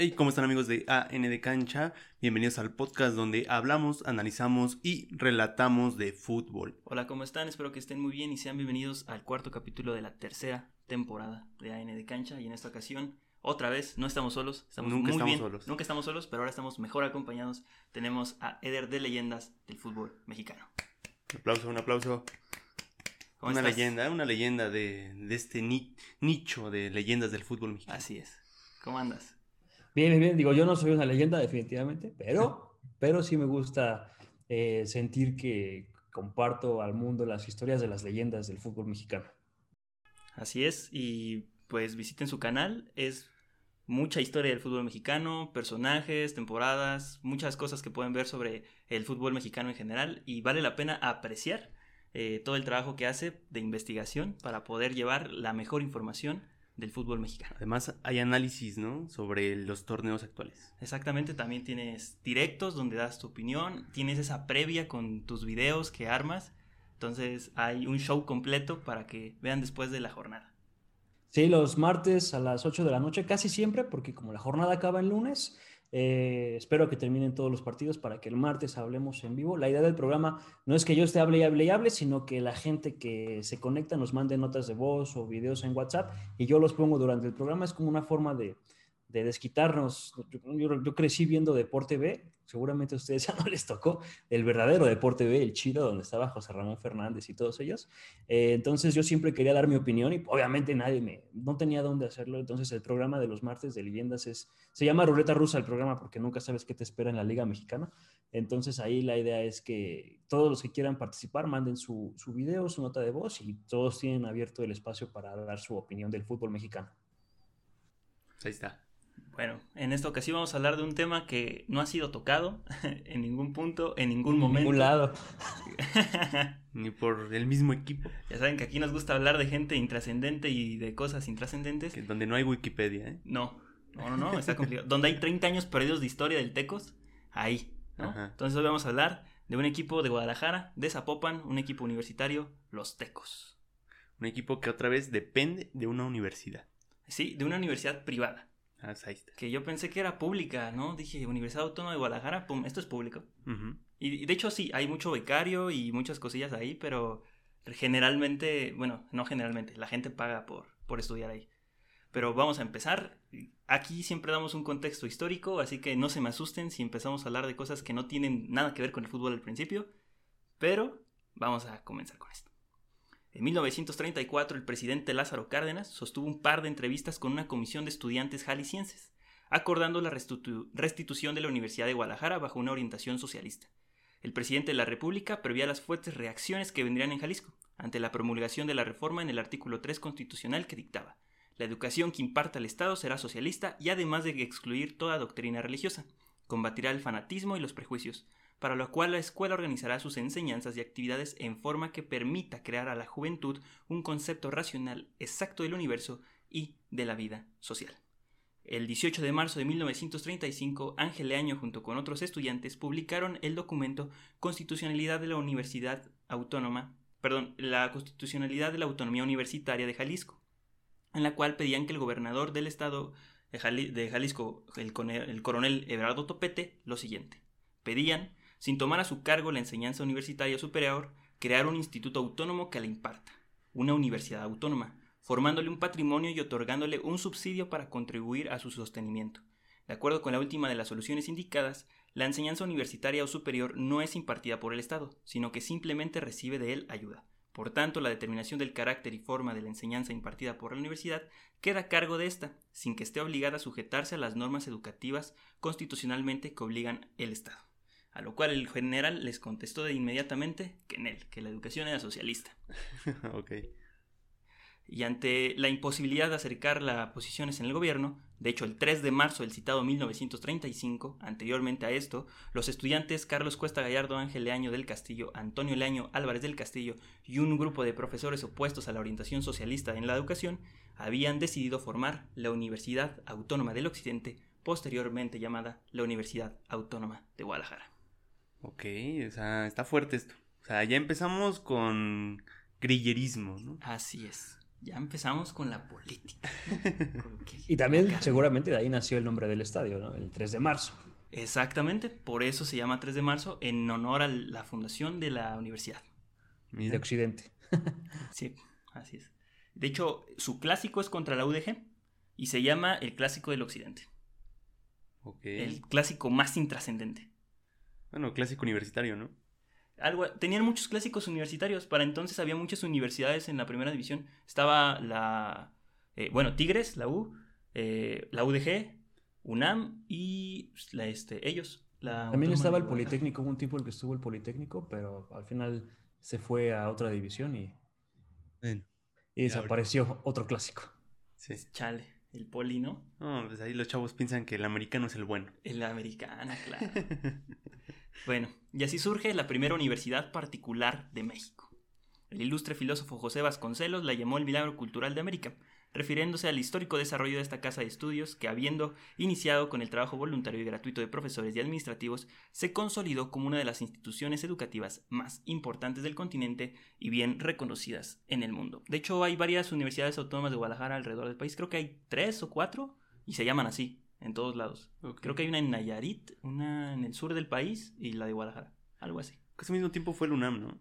Hey, ¿cómo están amigos de AN de Cancha? Bienvenidos al podcast donde hablamos, analizamos y relatamos de fútbol. Hola, ¿cómo están? Espero que estén muy bien y sean bienvenidos al cuarto capítulo de la tercera temporada de AN de Cancha. Y en esta ocasión, otra vez, no estamos solos, estamos Nunca muy estamos bien. solos. Nunca estamos solos, pero ahora estamos mejor acompañados. Tenemos a Eder de Leyendas del fútbol mexicano. Un aplauso, un aplauso. ¿Cómo Una estás? leyenda, una leyenda de, de este ni- nicho de leyendas del fútbol mexicano. Así es. ¿Cómo andas? Bien, bien. Digo, yo no soy una leyenda definitivamente, pero, pero sí me gusta eh, sentir que comparto al mundo las historias de las leyendas del fútbol mexicano. Así es, y pues visiten su canal, es mucha historia del fútbol mexicano, personajes, temporadas, muchas cosas que pueden ver sobre el fútbol mexicano en general y vale la pena apreciar eh, todo el trabajo que hace de investigación para poder llevar la mejor información del fútbol mexicano. Además, hay análisis, ¿no? Sobre los torneos actuales. Exactamente, también tienes directos donde das tu opinión, tienes esa previa con tus videos que armas, entonces hay un show completo para que vean después de la jornada. Sí, los martes a las 8 de la noche, casi siempre, porque como la jornada acaba el lunes, eh, espero que terminen todos los partidos para que el martes hablemos en vivo. La idea del programa no es que yo esté hable y hable y hable, sino que la gente que se conecta nos mande notas de voz o videos en WhatsApp y yo los pongo durante el programa. Es como una forma de, de desquitarnos. Yo, crecí viendo Deporte B, seguramente a ustedes ya no les tocó, el verdadero Deporte B, el chido, donde estaba José Ramón Fernández y todos ellos. Eh, entonces yo siempre quería dar mi opinión y obviamente nadie me, no tenía dónde hacerlo. Entonces el programa de los martes de leyendas es, se llama Ruleta Rusa el programa porque nunca sabes qué te espera en la Liga Mexicana. Entonces ahí la idea es que todos los que quieran participar manden su, su video, su nota de voz y todos tienen abierto el espacio para dar su opinión del fútbol mexicano. Ahí está. Bueno, en esta ocasión vamos a hablar de un tema que no ha sido tocado en ningún punto, en ningún En momento. ningún lado. Ni por el mismo equipo, ya saben que aquí nos gusta hablar de gente intrascendente y de cosas intrascendentes. que donde no hay Wikipedia, ¿eh? No, no, no, no, está complicado. Donde hay 30 años perdidos de historia del Tecos, ahí. ¿no? Ajá. Entonces hoy vamos a hablar de un equipo de Guadalajara, de Zapopan, un equipo universitario, los Tecos. Un equipo que otra vez depende de una universidad. Sí, de una universidad privada. Ah, ahí está. Que yo pensé que era pública, ¿no? Dije, Universidad Autónoma de Guadalajara, pum, esto es público. Ujú. Y y de hecho sí, hay mucho becario y muchas cosillas ahí, pero generalmente, bueno, no generalmente, la gente paga por, por estudiar ahí. Pero vamos a empezar. Aquí siempre damos un contexto histórico, así que no se me asusten si empezamos a hablar de cosas que no tienen nada que ver con el fútbol al principio, pero vamos a comenzar con esto. En 1934, el presidente Lázaro Cárdenas sostuvo un par de entrevistas con una comisión de estudiantes jaliscienses, acordando la restitu- restitución de la Universidad de Guadalajara bajo una orientación socialista. El presidente de la República preveía las fuertes reacciones que vendrían en Jalisco ante la promulgación de la reforma en el artículo 3 constitucional que dictaba la educación que imparta el Estado será socialista y además de excluir toda doctrina religiosa, combatirá el fanatismo y los prejuicios, para lo cual la escuela organizará sus enseñanzas y actividades en forma que permita crear a la juventud un concepto racional exacto del universo y de la vida social. El 18 de marzo de 1935, Ángel Leaño junto con otros estudiantes publicaron el documento Constitucionalidad de la Universidad Autónoma, perdón, la Constitucionalidad de la Autonomía Universitaria de Jalisco, en la cual pedían que el gobernador del estado de, Jali- de Jalisco, el coronel Everardo Topete, lo siguiente. Pedían, sin tomar a su cargo la enseñanza universitaria superior, crear un instituto autónomo que la imparta, una universidad autónoma, formándole un patrimonio y otorgándole un subsidio para contribuir a su sostenimiento. De acuerdo con la última de las soluciones indicadas, la enseñanza universitaria o superior no es impartida por el Estado, sino que simplemente recibe de él ayuda. Por tanto, la determinación del carácter y forma de la enseñanza impartida por la universidad queda a cargo de ésta, sin que esté obligada a sujetarse a las normas educativas constitucionalmente que obligan el Estado. A lo cual el general les contestó de inmediatamente que en él, que la educación era socialista. ok. Y ante la imposibilidad de acercar las posiciones en el gobierno, de hecho el 3 de marzo del citado 1935, anteriormente a esto, los estudiantes Carlos Cuesta Gallardo, Ángel Leaño del Castillo, Antonio Leaño Álvarez del Castillo y un grupo de profesores opuestos a la orientación socialista en la educación habían decidido formar la Universidad Autónoma del Occidente, posteriormente llamada la Universidad Autónoma de Guadalajara. Ok, o sea, está fuerte esto. O sea, ya empezamos con grillerismo, ¿no? Así es. Ya empezamos con la política. y también seguramente de ahí nació el nombre del estadio, ¿no? El 3 de marzo. Exactamente, por eso se llama 3 de marzo, en honor a la fundación de la universidad. De Occidente. sí, así es. De hecho, su clásico es contra la UDG y se llama el Clásico del Occidente. El clásico más intrascendente. Bueno, clásico universitario, ¿no? Algo, tenían muchos clásicos universitarios. Para entonces había muchas universidades en la primera división. Estaba la. Eh, bueno, Tigres, la U, eh, la UDG, UNAM y la, este, ellos. También estaba el Politécnico, hubo un tiempo el que estuvo el Politécnico, pero al final se fue a otra división y, y desapareció otro clásico. Sí. Chale. El poli, ¿no? No, pues ahí los chavos piensan que el americano es el bueno. El americano, claro. bueno, y así surge la primera universidad particular de México. El ilustre filósofo José Vasconcelos la llamó el milagro cultural de América, refiriéndose al histórico desarrollo de esta casa de estudios que, habiendo iniciado con el trabajo voluntario y gratuito de profesores y administrativos, se consolidó como una de las instituciones educativas más importantes del continente y bien reconocidas en el mundo. De hecho, hay varias universidades autónomas de Guadalajara alrededor del país, creo que hay tres o cuatro, y se llaman así, en todos lados. Creo que hay una en Nayarit, una en el sur del país y la de Guadalajara, algo así. Casi al mismo tiempo fue el UNAM, ¿no?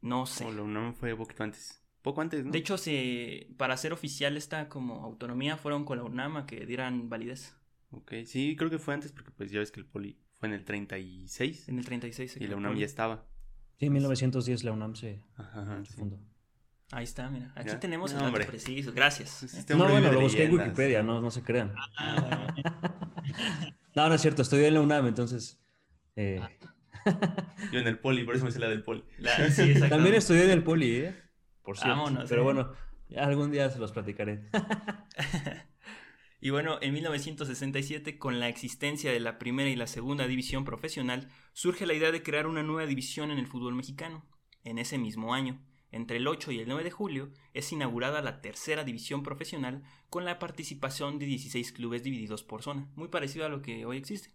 No sé. O la UNAM fue un poquito antes. Poco antes, ¿no? De hecho, se, para ser oficial esta como autonomía fueron con la UNAM a que dieran validez. Ok, sí, creo que fue antes porque pues ya ves que el poli fue en el 36. En el 36. Y la UNAM ya estaba. Sí, en 1910 la UNAM se, fundó. Ahí está, mira. Aquí tenemos el nombre preciso. Gracias. Pues no, bueno, lo busqué en Wikipedia, no, no se crean. Ah, no, no es cierto, estudié en la UNAM, entonces... Eh... Yo en el poli, por eso me sé la del poli. sí, También estudié en el poli, ¿eh? por cierto. pero bueno, algún día se los platicaré. y bueno, en 1967, con la existencia de la primera y la segunda división profesional, surge la idea de crear una nueva división en el fútbol mexicano. En ese mismo año, entre el 8 y el 9 de julio, es inaugurada la tercera división profesional con la participación de 16 clubes divididos por zona, muy parecido a lo que hoy existe.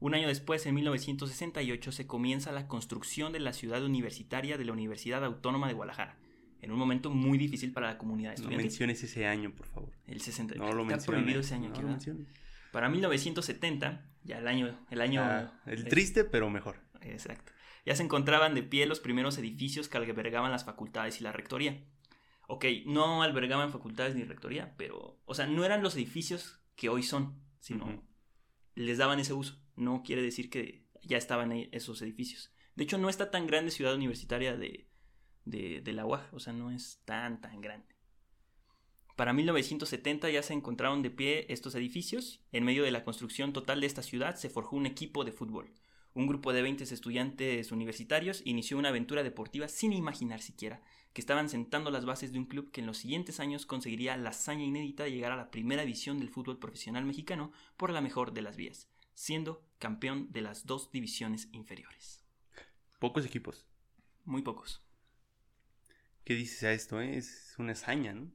Un año después, en 1968, se comienza la construcción de la ciudad universitaria de la Universidad Autónoma de Guadalajara, en un momento muy difícil para la comunidad estudiantil. No menciones ese año, por favor. El 60. No lo Está prohibido ese año. No lo Para 1970, ya el año... El, año, ah, el triste, pero mejor. Exacto. Ya se encontraban de pie los primeros edificios que albergaban las facultades y la rectoría. Ok, no albergaban facultades ni rectoría, pero... O sea, no eran los edificios que hoy son, sino les daban ese uso. No quiere decir que ya estaban esos edificios. De hecho, no está tan grande ciudad universitaria de, de, la UAG, o sea, no es tan, tan grande. Para 1970 ya se encontraron de pie estos edificios. En medio de la construcción total de esta ciudad se forjó un equipo de fútbol. Un grupo de 20 estudiantes universitarios inició una aventura deportiva sin imaginar siquiera que estaban sentando las bases de un club que en los siguientes años conseguiría la hazaña inédita de llegar a la primera división del fútbol profesional mexicano por la mejor de las vías, siendo campeón de las dos divisiones inferiores. Pocos equipos. Muy pocos. ¿Qué dices a esto? Eh? Es una hazaña, ¿no?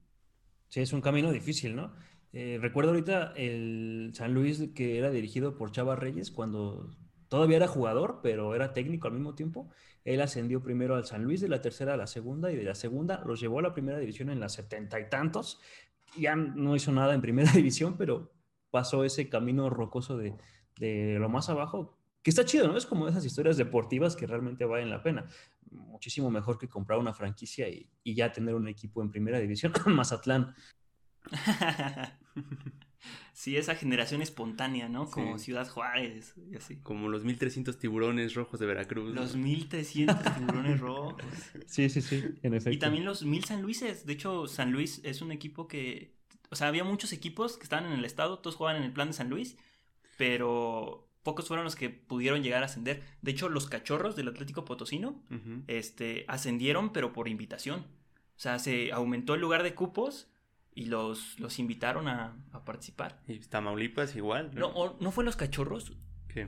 Sí, es un camino difícil, ¿no? Eh, recuerdo ahorita el San Luis que era dirigido por Chava Reyes cuando todavía era jugador, pero era técnico al mismo tiempo. Él ascendió primero al San Luis, de la tercera a la segunda, y de la segunda los llevó a la primera división en las setenta y tantos. Ya no hizo nada en primera división, pero pasó ese camino rocoso de, de lo más abajo, que está chido, ¿no? Es como esas historias deportivas que realmente valen la pena muchísimo mejor que comprar una franquicia y, ya tener un equipo en primera división, Mazatlán. sí, esa generación espontánea, ¿no? Como Ciudad Juárez y así. Como los 1300 tiburones rojos de Veracruz. Los 1300 tiburones rojos. Sí, sí, sí, en efecto. Y también los 1000 San Luises. De hecho, San Luis es un equipo que. O sea, había muchos equipos que estaban en el estado, todos jugaban en el plan de San Luis, pero pocos fueron los que pudieron llegar a ascender. De hecho, los cachorros del Atlético Potosino este, ascendieron, pero por invitación. O sea, se aumentó el lugar de cupos y los, los invitaron a, participar. ¿Y Tamaulipas igual? No, ¿no fue los cachorros? ¿Qué?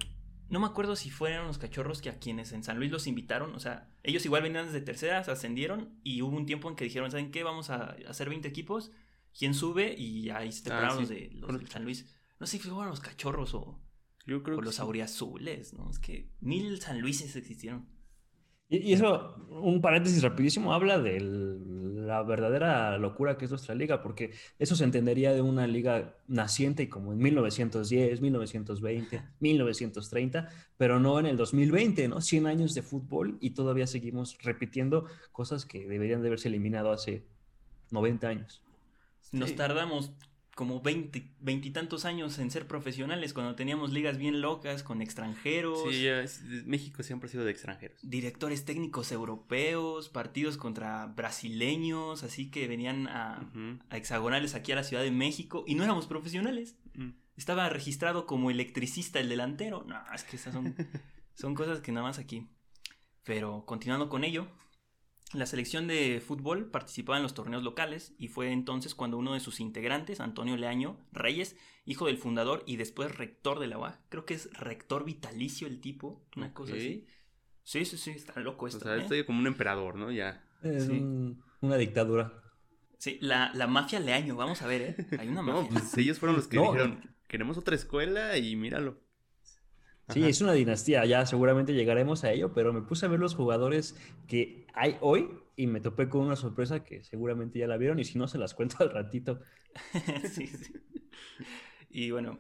No me acuerdo si fueron los cachorros que a quienes en San Luis los invitaron. O sea, ellos igual venían desde terceras, ascendieron y hubo un tiempo en que dijeron, ¿saben qué? Vamos a hacer 20 equipos. ¿Quién sube? Y ahí se ah, los, de, los de San Luis. No sé si fueron los cachorros o, yo creo o los auriazules, ¿no? Es que mil San Luises existieron. Y, eso, un paréntesis rapidísimo, habla de la verdadera locura que es nuestra liga, porque eso se entendería de una liga naciente como en 1910, 1920, 1930, pero no en el 2020, ¿no? 100 años de fútbol y todavía seguimos repitiendo cosas que deberían de haberse eliminado hace 90 años. Nos tardamos como veintitantos años en ser profesionales cuando teníamos ligas bien locas con extranjeros. Sí, México siempre ha sido de extranjeros. Directores técnicos europeos, partidos contra brasileños, así que venían a, hexagonales aquí a la Ciudad de México y no éramos profesionales. Mm. Estaba registrado como electricista el delantero. No, es que esas son, son cosas que nada más aquí. Pero continuando con ello, la selección de fútbol participaba en los torneos locales y fue entonces cuando uno de sus integrantes, Antonio Leaño Reyes, hijo del fundador y después rector de la UA, creo que es rector vitalicio el tipo, una cosa así. Sí, sí, sí, está loco esto. O sea, ¿eh? estoy como un emperador, ¿no? Ya. Es una dictadura. Sí, la, la, mafia Leaño, vamos a ver, ¿eh? Hay una mafia. No, pues ellos fueron los que dijeron, queremos otra escuela y míralo. Sí, es una dinastía, ya seguramente llegaremos a ello, pero me puse a ver los jugadores que hay hoy y me topé con una sorpresa que seguramente ya la vieron y si no se las cuento al ratito. sí, sí. Y bueno,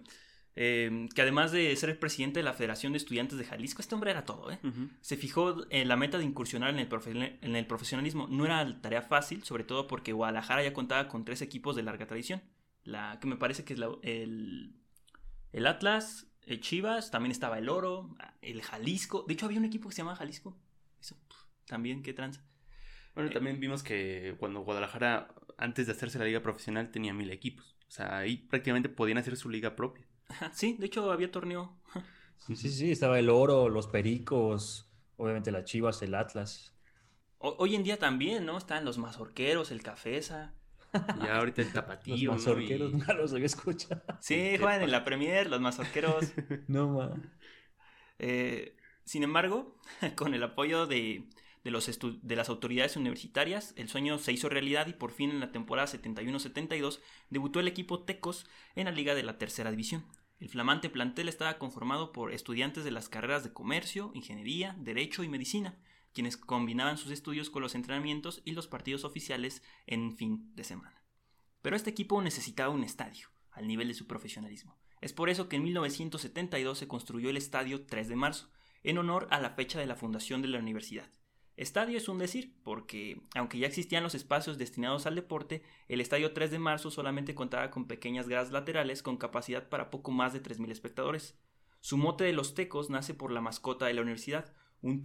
em, que además de ser el presidente de la Federación de Estudiantes de Jalisco, este hombre era todo, ¿eh? Se fijó en la meta de incursionar en el, en el profesionalismo. No era tarea fácil, sobre todo porque Guadalajara ya contaba con tres equipos de larga tradición. La que me parece que es el, el Atlas, Chivas, también estaba el Oro, el Jalisco. De hecho, había un equipo que se llamaba Jalisco. Eso, también, qué tranza. Bueno, eh, también vimos que cuando Guadalajara, antes de hacerse la liga profesional, tenía mil equipos. O sea, ahí prácticamente podían hacer su liga propia. Sí, de hecho había torneo. Sí, sí, sí, estaba el Oro, los Pericos, obviamente las Chivas, el Atlas. hoy en día también, ¿no? Están los mazorqueros, el Cafesa. Y ahorita el tapatío. Los mazorqueros nunca los había escuchado. Sí, juegan en la Premier, los mazorqueros. no, ma. Eh, sin embargo, con el apoyo de, de, los de las autoridades universitarias, el sueño se hizo realidad y por fin en la temporada 71-72 debutó el equipo Tecos en la Liga de la Tercera División. El flamante plantel estaba conformado por estudiantes de las carreras de comercio, ingeniería, derecho y medicina, quienes combinaban sus estudios con los entrenamientos y los partidos oficiales en fin de semana. Pero este equipo necesitaba un estadio, al nivel de su profesionalismo. Es por eso que en 1972 se construyó el Estadio 3 de Marzo, en honor a la fecha de la fundación de la universidad. Estadio es un decir, porque aunque ya existían los espacios destinados al deporte, el Estadio 3 de Marzo solamente contaba con pequeñas gradas laterales con capacidad para poco más de 3.000 espectadores. Su mote de los tecos nace por la mascota de la universidad, un,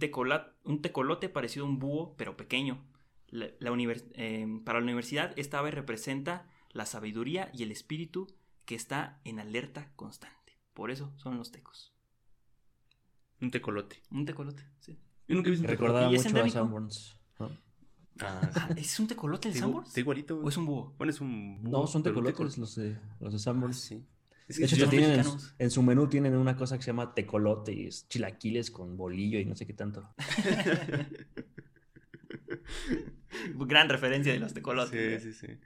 un tecolote parecido a un búho, pero pequeño. Em, para la universidad, esta ave representa la sabiduría y el espíritu que está en alerta constante. Por eso son los tecos. Un tecolote. Un tecolote, sí. Yo nunca he visto Recordaba mucho a Sanborns. Ah, ¿Es un tecolote el Sanborns? igualito. ¿O es un búho? Bueno, es un búho. No, son tecolotes los de, los de Sanborns. Ah, sí de hecho, tienen en, su menú tienen una cosa que se llama tecolote y es chilaquiles con bolillo y no sé qué tanto. Gran referencia de los tecolotes. Sí, sí, sí.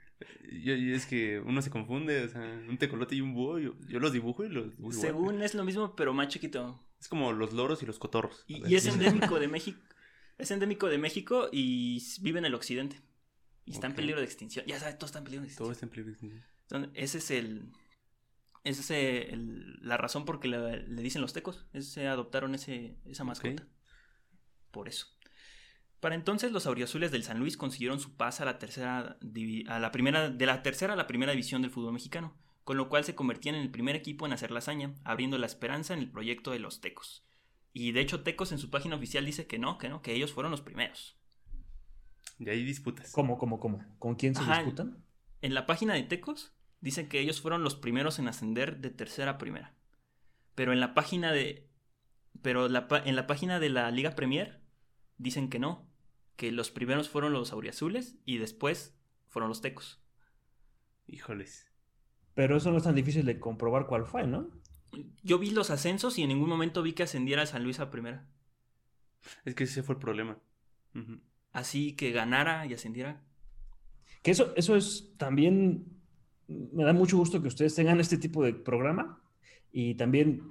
Y, es que uno se confunde, o sea, un tecolote y un búho, yo, los dibujo y los dibujo Según es lo mismo, pero más chiquito. Es como los loros y los cotorros. Y, es endémico de México. Es endémico de México y vive en el occidente. Y está en peligro de extinción. Ya sabes, todo está en peligro de extinción. Todo está en peligro de extinción. Entonces, ese es el, esa es la razón por que le, dicen los tecos. Es, adoptaron ese, esa mascota. Por eso. Para entonces los auriazules del San Luis consiguieron su paz a la tercera a la primera de la tercera a la primera división del fútbol mexicano, con lo cual se convertían en el primer equipo en hacer la hazaña, abriendo la esperanza en el proyecto de los Tecos. Y de hecho Tecos en su página oficial dice que no, que no, que ellos fueron los primeros. Y hay disputas. ¿Cómo, cómo, cómo? ¿Con quién se disputan? En la página de Tecos dicen que ellos fueron los primeros en ascender de tercera a primera. Pero en la página de. Pero en la página de la Liga Premier dicen que no. Que los primeros fueron los auriazules y después fueron los tecos. Híjoles. Pero eso no es tan difícil de comprobar cuál fue, ¿no? Yo vi los ascensos y en ningún momento vi que ascendiera San Luis a primera. Es que ese fue el problema. Así que ganara y ascendiera. Que eso, eso es también me da mucho gusto que ustedes tengan este tipo de programa y también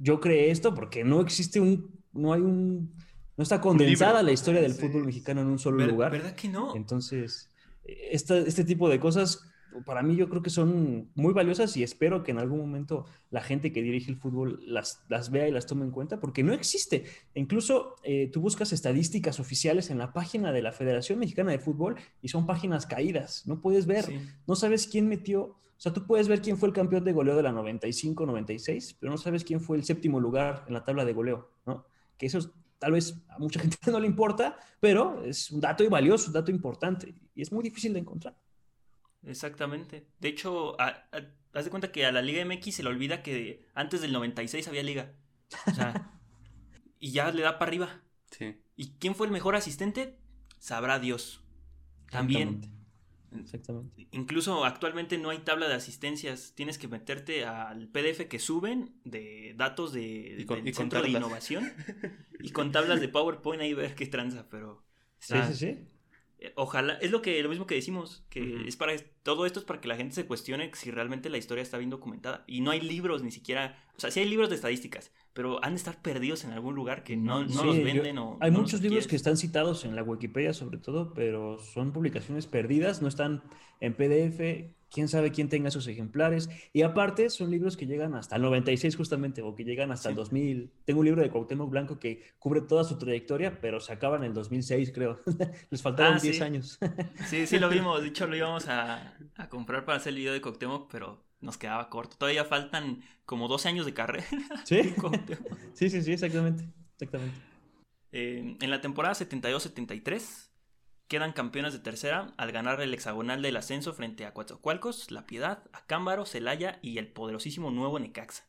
yo creé esto porque no existe un, no hay un No está condensada la historia del fútbol mexicano en un solo lugar. ¿Verdad que no? Entonces, esta- este tipo de cosas para mí yo creo que son muy valiosas y espero que en algún momento la gente que dirige el fútbol las, las vea y las tome en cuenta porque no existe. Incluso eh, tú buscas estadísticas oficiales en la página de la Federación Mexicana de Fútbol y son páginas caídas. No puedes ver, Sí. no sabes quién metió. O sea, tú puedes ver quién fue el campeón de goleo de la 95-96, pero no sabes quién fue el séptimo lugar en la tabla de goleo, ¿no? Que eso es- tal vez a mucha gente no le importa, pero es un dato y valioso, un dato importante y es muy difícil de encontrar. Exactamente. De hecho, a- a- haz de cuenta que a la Liga MX se le olvida que antes del 96 había liga. O sea, y ya le da para arriba. Sí. ¿Y quién fue el mejor asistente? Sabrá Dios. También. Exactamente. Exactamente. Incluso actualmente no hay tabla de asistencias. Tienes que meterte al PDF que suben de datos de, Y con- del y Centro de. Innovación. y con tablas de PowerPoint ahí ver qué tranza, pero... Sí, sí, sí. Eh, Ojalá, es lo que lo mismo que decimos, que es para todo esto es para que la gente se cuestione si realmente la historia está bien documentada. Y no hay libros ni siquiera, o sea, sí hay libros de estadísticas, pero han de estar perdidos en algún lugar que no, no Sí, los yo- venden o Hay no muchos libros que están citados en la Wikipedia sobre todo, pero son publicaciones perdidas, no están en PDF, quién sabe quién tenga esos ejemplares. Y aparte son libros que llegan hasta el 96 justamente, o que llegan hasta el Sí. 2000. Tengo un libro de Cuauhtémoc Blanco que cubre toda su trayectoria, pero se acaba en el 2006 creo. Les faltaron Ah, 10 sí. años. Sí, sí lo vimos, de hecho lo íbamos a, a comprar para hacer el video de Coctemoc, pero nos quedaba corto. Todavía faltan como 12 años de carrera. ¿Sí? Cuauhtémoc. Sí, sí, sí, exactamente. Exactamente. Eh, en la temporada 72-73 quedan campeones de tercera al ganar el hexagonal del ascenso frente a Coatzacoalcos, La Piedad, Acámbaro, Celaya y el poderosísimo nuevo Necaxa,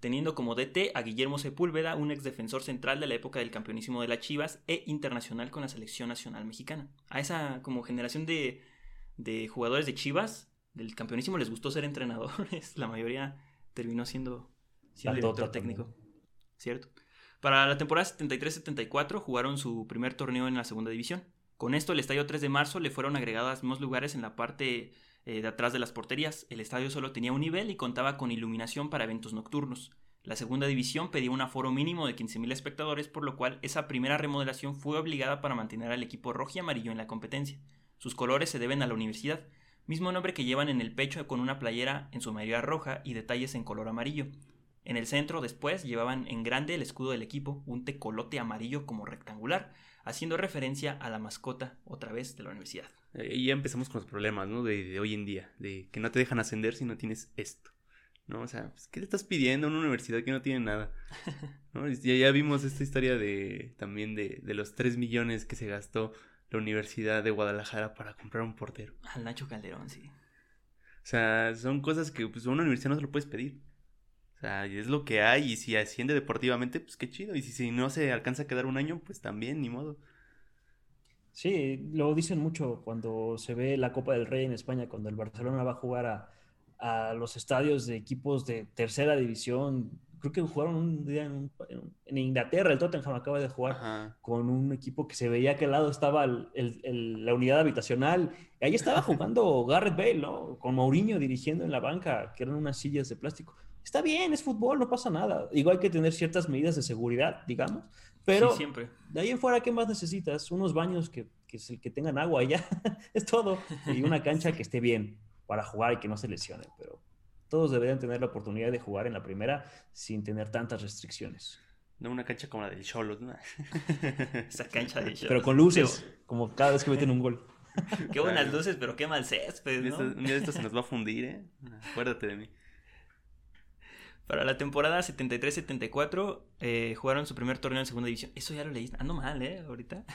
teniendo como DT a Guillermo Sepúlveda, un ex defensor central de la época del campeonísimo de las Chivas e internacional con la selección nacional mexicana. A esa como generación de, de jugadores de Chivas del campeonísimo les gustó ser entrenadores, la mayoría terminó siendo, siendo director técnico. también. ¿cierto? Para la temporada 73-74 jugaron su primer torneo en la segunda división. Con esto, el estadio 3 de marzo le fueron agregadas más lugares en la parte eh, de atrás de las porterías. El estadio solo tenía un nivel y contaba con iluminación para eventos nocturnos. La segunda división pedía un aforo mínimo de 15.000 espectadores, por lo cual esa primera remodelación fue obligada para mantener al equipo rojo y amarillo en la competencia. Sus colores se deben a la universidad, mismo nombre que llevan en el pecho con una playera en su mayoría roja y detalles en color amarillo. En el centro después llevaban en grande el escudo del equipo, un tecolote amarillo como rectangular, haciendo referencia a la mascota otra vez de la universidad. Eh, Y ya empezamos con los problemas, ¿no? De, de hoy en día, de que no te dejan ascender si no tienes esto, ¿no? O sea, pues, ¿qué le estás pidiendo a una universidad que no tiene nada? ¿No? Ya vimos esta historia de también de, de los 3 millones que se gastó la Universidad de Guadalajara para comprar un portero. Al Nacho Calderón, sí. O sea, son cosas que pues, a una universidad no se lo puedes pedir. Sea, y es lo que hay y si asciende deportivamente, pues qué chido. Y si, si no se alcanza a quedar un año, pues también, ni modo. Sí, lo dicen mucho cuando se ve la Copa del Rey en España, cuando el Barcelona va a jugar a, a los estadios de equipos de tercera división. Creo que jugaron un día en, un- en- en Inglaterra, el Tottenham acaba de jugar Ajá. con un equipo que se veía que al lado estaba el- el- el- la unidad habitacional. Y ahí estaba jugando Garrett Bale, ¿no? Con Mourinho dirigiendo en la banca, que eran unas sillas de plástico. Está bien, es fútbol, no pasa nada. Igual hay que tener ciertas medidas de seguridad, digamos. Pero Sí, siempre. de ahí en fuera, ¿qué más necesitas? Unos baños que, que, tengan agua y ya, es todo. Y una cancha que esté bien para jugar y que no se lesione. Pero todos deberían tener la oportunidad de jugar en la primera sin tener tantas restricciones. No una cancha como la del Cholos, ¿no? Esa cancha de show. Pero con luces, como cada vez que meten un gol. Qué buenas luces, pero qué mal césped, ¿no? un día de esto se nos va a fundir, ¿eh? Acuérdate de mí. Para la temporada 73-74 eh, jugaron su primer torneo en segunda división. Eso ya lo leí. Ando mal, ¿eh? Ahorita.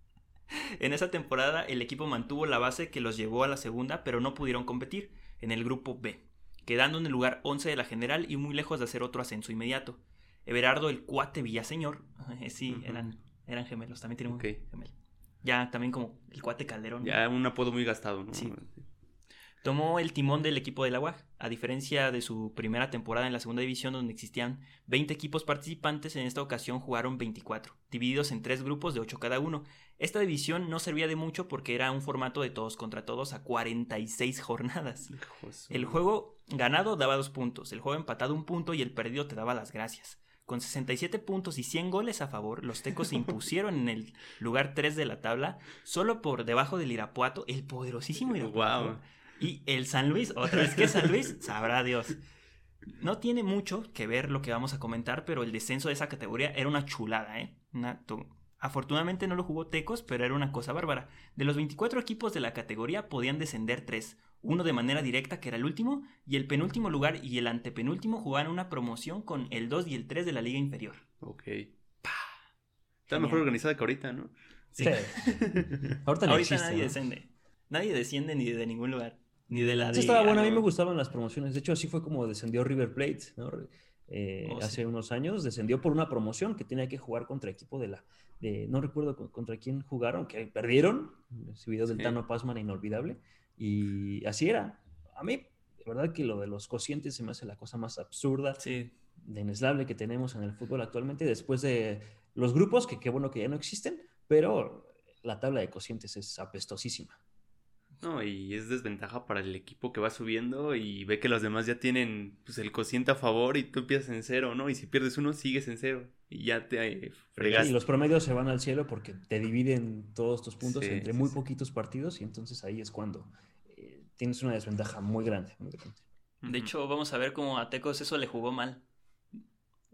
en esa temporada el equipo mantuvo la base que los llevó a la segunda, pero no pudieron competir en el grupo B, quedando en el lugar 11 de la general y muy lejos de hacer otro ascenso inmediato. Everardo el cuate Villaseñor, eh, sí, eran, eran gemelos, también tienen un Ok. gemelo. Ya también como el cuate Calderón. Ya un apodo muy gastado, ¿no? Sí. Tomó el timón del equipo de la UAG, a diferencia de su primera temporada en la segunda división donde existían 20 equipos participantes, en esta ocasión jugaron 24, divididos en tres grupos de 8 cada uno. Esta división no servía de mucho porque era un formato de todos contra todos a 46 jornadas. El juego ganado daba dos puntos, el juego empatado un punto y el perdido te daba las gracias. Con 67 puntos y 100 goles a favor, los Tecos se impusieron en el lugar 3 de la tabla, solo por debajo del Irapuato, el poderosísimo Irapuato. Wow. Y el San Luis, otra vez que San Luis, sabrá Dios. No tiene mucho que ver lo que vamos a comentar, pero el descenso de esa categoría era una chulada, ¿eh? Una tu- Afortunadamente no lo jugó Tecos, pero era una cosa bárbara. De los 24 equipos de la categoría podían descender 3. Uno de manera directa, que era el último, y el penúltimo lugar y el antepenúltimo jugaban una promoción con el 2 y el 3 de la liga inferior. Ok. Está mejor organizada que ahorita, ¿no? Sí. Ahorita no Ahorita existe, nadie ¿no? desciende. Nadie desciende ni de ningún lugar. Ni de la Sí, de estaba bueno, a mí me gustaban las promociones. De hecho, así fue como descendió River Plate, ¿no? Eh, Oh, hace sí. unos años descendió por una promoción que tenía que jugar contra equipo de la, de, no recuerdo co- contra quién jugaron, que perdieron. Ese video del Sí. Tano Pazman inolvidable. Y así era. A mí, de verdad que lo de los cocientes se me hace la cosa más absurda, Sí, denesable que tenemos en el fútbol actualmente, después de los grupos, que qué bueno que ya no existen, pero la tabla de cocientes es apestosísima. No, y es desventaja para el equipo que va subiendo y ve que los demás ya tienen pues, el cociente a favor y tú empiezas en cero, ¿no? Y si pierdes uno, sigues en cero y ya te eh, fregaste. Y los promedios se van al cielo porque te dividen todos tus puntos Sí, entre sí, muy sí. poquitos partidos y entonces ahí es cuando eh, tienes una desventaja muy grande. muy grande. De hecho, vamos a ver cómo a Tecos eso le jugó mal.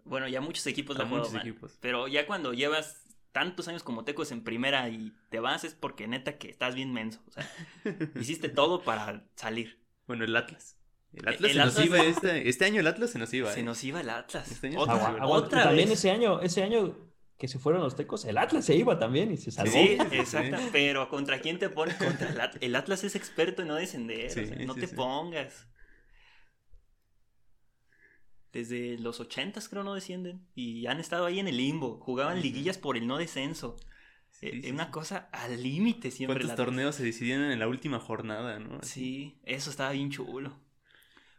Bueno, ya muchos equipos le A jugado muchos mal. equipos. Pero ya cuando llevas tantos años como Tecos en primera y te vas es porque neta que estás bien menso. O sea, hiciste todo para salir. Bueno, el Atlas. El Atlas El se nos Atlas- iba este, este año el Atlas se nos iba. Se ¿eh? nos iba el Atlas. Este año Otra, se nos Agua- iba. también vez. ese año, ese año que se fueron los tecos, el Atlas se iba también y se salvó. Sí, exacto. Pero ¿contra quién te pones? Contra el Atlas. El Atlas es experto en no descender. o Sí, sea, no sí, te sí. pongas. Desde los ochentas creo no descienden. Y han estado ahí en el limbo. Jugaban liguillas por el no descenso. Sí, Eh, sí, una sí. cosa al límite siempre. ¿Cuántos torneos se decidieron en la última jornada, no? Así. Sí, eso estaba bien chulo.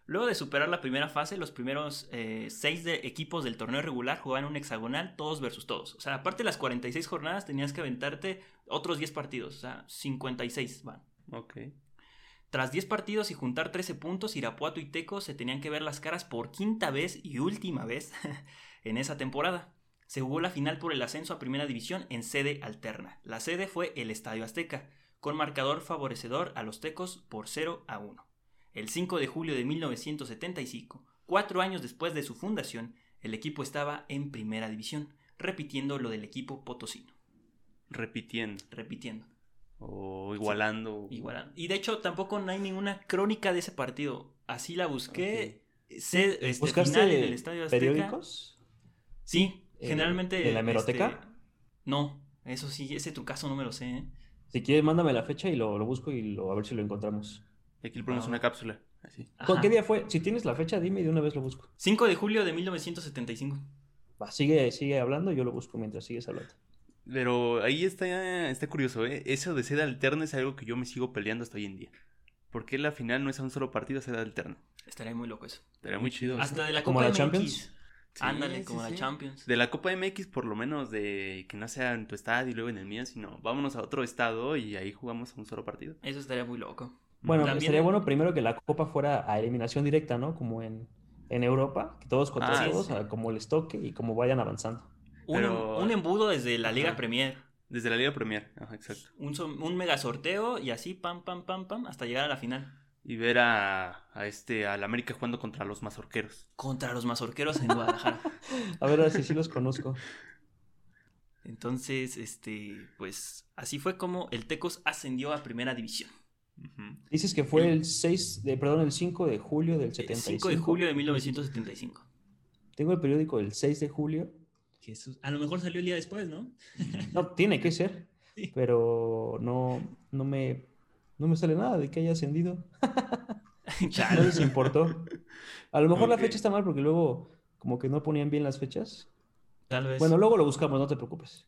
Luego de superar la primera fase, los primeros eh, seis de equipos del torneo regular jugaban un hexagonal todos versus todos. O sea, aparte de las 46 jornadas, tenías que aventarte otros 10 partidos. O sea, 56 van. Ok. Tras 10 partidos y juntar 13 puntos, Irapuato y Teco se tenían que ver las caras por quinta vez y última vez en esa temporada. Se jugó la final por el ascenso a Primera División en sede alterna. La sede fue el Estadio Azteca, con marcador favorecedor a los Tecos por 0 a 1. El 5 de julio de 1975, cuatro años después de su fundación, el equipo estaba en Primera División, repitiendo lo del equipo potosino. Repitiendo. Repitiendo. O igualando. Igual. Y de hecho tampoco no hay ninguna crónica de ese partido. Así la busqué. Sé, este, ¿Buscaste final en el Estadio Azteca. periódicos? Sí, Eh, generalmente. ¿de la hemeroteca? este, no, eso sí, ese trucazo no me lo sé. ¿eh? Si quieres, mándame la fecha y lo, lo busco y lo, a ver si lo encontramos. Y aquí le ponemos Ah. una cápsula. Así. ¿Cu- Ajá. ¿Qué día fue? Si tienes la fecha, dime y de una vez lo busco. 5 de julio de 1975. Va, sigue, sigue hablando, yo lo busco mientras sigues hablando. Pero ahí está, está curioso, ¿eh? Eso de sede alterna es algo que yo me sigo peleando hasta hoy en día. ¿Por qué la final no es a un solo partido sede alterna? Estaría muy loco eso. Estaría muy chido. eso. Hasta de la ¿Como Copa la MX. Champions? Sí, Ándale, sí, como la. Champions. De la Copa MX, por lo menos, de que no sea en tu estado y luego en el mío, sino vámonos a otro estado y ahí jugamos a un solo partido. Eso estaría muy loco. Bueno, También- estaría bueno primero que la copa fuera a eliminación directa, ¿no? Como en, en Europa, que todos contra Ah, todos, como les toque y como vayan avanzando. Un, Pero- un embudo desde la Liga Ajá. Premier. Desde la Liga Premier, ajá, exacto. Un, mega sorteo y así, pam, pam, pam, pam, hasta llegar a la final. Y ver a, a este, al América jugando contra los mazorqueros. Contra los mazorqueros en Guadalajara. A ver, a ver si sí los conozco. Entonces, este, pues así fue como el Tecos ascendió a Primera División. Dices que fue el 6 de, perdón, el 5 de julio del El 5 75. de julio de 1975. Tengo el periódico del 6 de julio. Jesús. A lo mejor salió el día después, ¿no? No, tiene que ser. Sí. Pero no, no me, no me sale nada de que haya ascendido. No Chale. les importó. A lo mejor la fecha está mal porque luego como que no ponían bien las fechas. Tal vez. Bueno, luego lo buscamos, no te preocupes.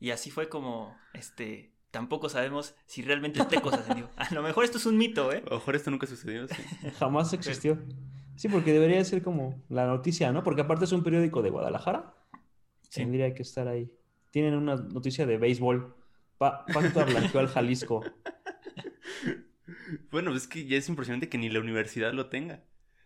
Y así fue como, este, tampoco sabemos si realmente Tecos ascendió. A lo mejor esto es un mito, ¿eh? A lo mejor esto nunca sucedió, sí. Jamás existió. Sí, porque debería ser como la noticia, ¿no? Porque aparte es un periódico de Guadalajara. Sí. Tendría que estar ahí. Tienen una noticia de béisbol. Pa Pacto blanqueó al Jalisco. Bueno, es que ya es impresionante que ni la universidad lo tenga.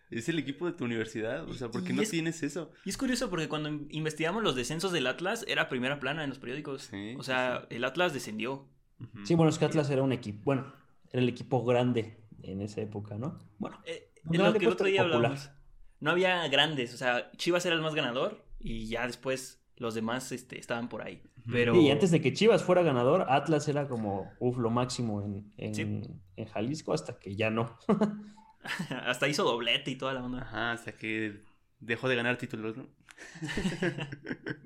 Es el equipo de tu universidad, o sea, ¿por qué Y no es- tienes eso? Y es curioso porque cuando in- investigamos los descensos del Atlas, era primera plana en los periódicos. Sí, o sí, sea, el Atlas descendió. Sí, bueno, es que Atlas era un equipo, bueno, era el equipo grande en esa época, ¿no? Bueno, Eh, en lo que el otro día popular. hablábamos. No había grandes, o sea, Chivas era el más ganador y ya después los demás este, estaban por ahí. Pero y antes de que Chivas fuera ganador, Atlas era como, uf, lo máximo en, en, Sí. en Jalisco hasta que ya no. hasta hizo doblete y toda la onda. Ajá, hasta que dejó de ganar títulos, ¿no?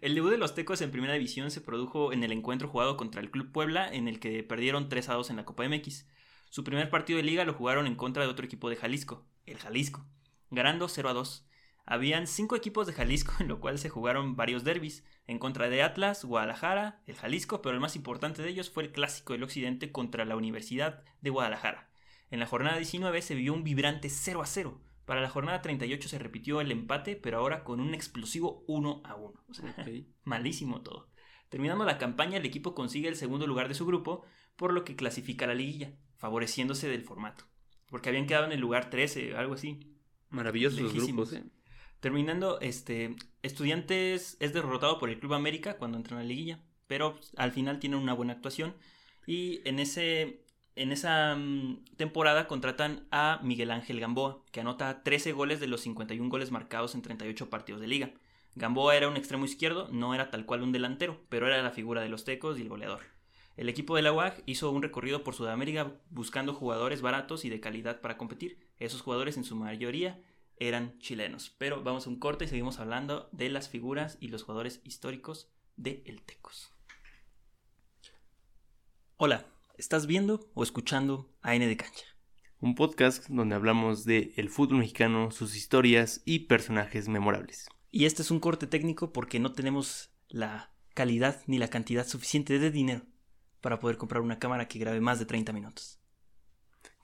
El debut de los Tecos en primera división se produjo en el encuentro jugado contra el Club Puebla, en el que perdieron 3 a 2 en la Copa MX. Su primer partido de liga lo jugaron en contra de otro equipo de Jalisco, el Jalisco, ganando 0 a 2. Habían cinco equipos de Jalisco, en lo cual se jugaron varios derbis, en contra de Atlas, Guadalajara, el Jalisco, pero el más importante de ellos fue el clásico del Occidente contra la Universidad de Guadalajara. En la jornada 19 se vio un vibrante 0 a 0. Para la jornada 38 se repitió el empate, pero ahora con un explosivo 1 a 1. O sea, malísimo todo. Terminando la campaña, el equipo consigue el segundo lugar de su grupo, por lo que clasifica a la liguilla, favoreciéndose del formato. Porque habían quedado en el lugar 13, algo así. Maravillosos los Lejísimos. grupos, ¿eh? Terminando, este, Estudiantes es derrotado por el Club América cuando entra en la liguilla, pero al final tienen una buena actuación. Y en, ese, en esa mm, temporada contratan a Miguel Ángel Gamboa, que anota 13 goles de los 51 goles marcados en 38 partidos de liga. Gamboa era un extremo izquierdo, no era tal cual un delantero, pero era la figura de los tecos y el goleador. El equipo de la UAG hizo un recorrido por Sudamérica buscando jugadores baratos y de calidad para competir. Esos jugadores en su mayoría eran chilenos. Pero vamos a un corte y seguimos hablando de las figuras y los jugadores históricos de El Tecos. Hola, ¿estás viendo o escuchando AN de Cancha? Un podcast donde hablamos de el fútbol mexicano, sus historias y personajes memorables. Y este es un corte técnico porque no tenemos la calidad ni la cantidad suficiente de dinero para poder comprar una cámara que grabe más de 30 minutos.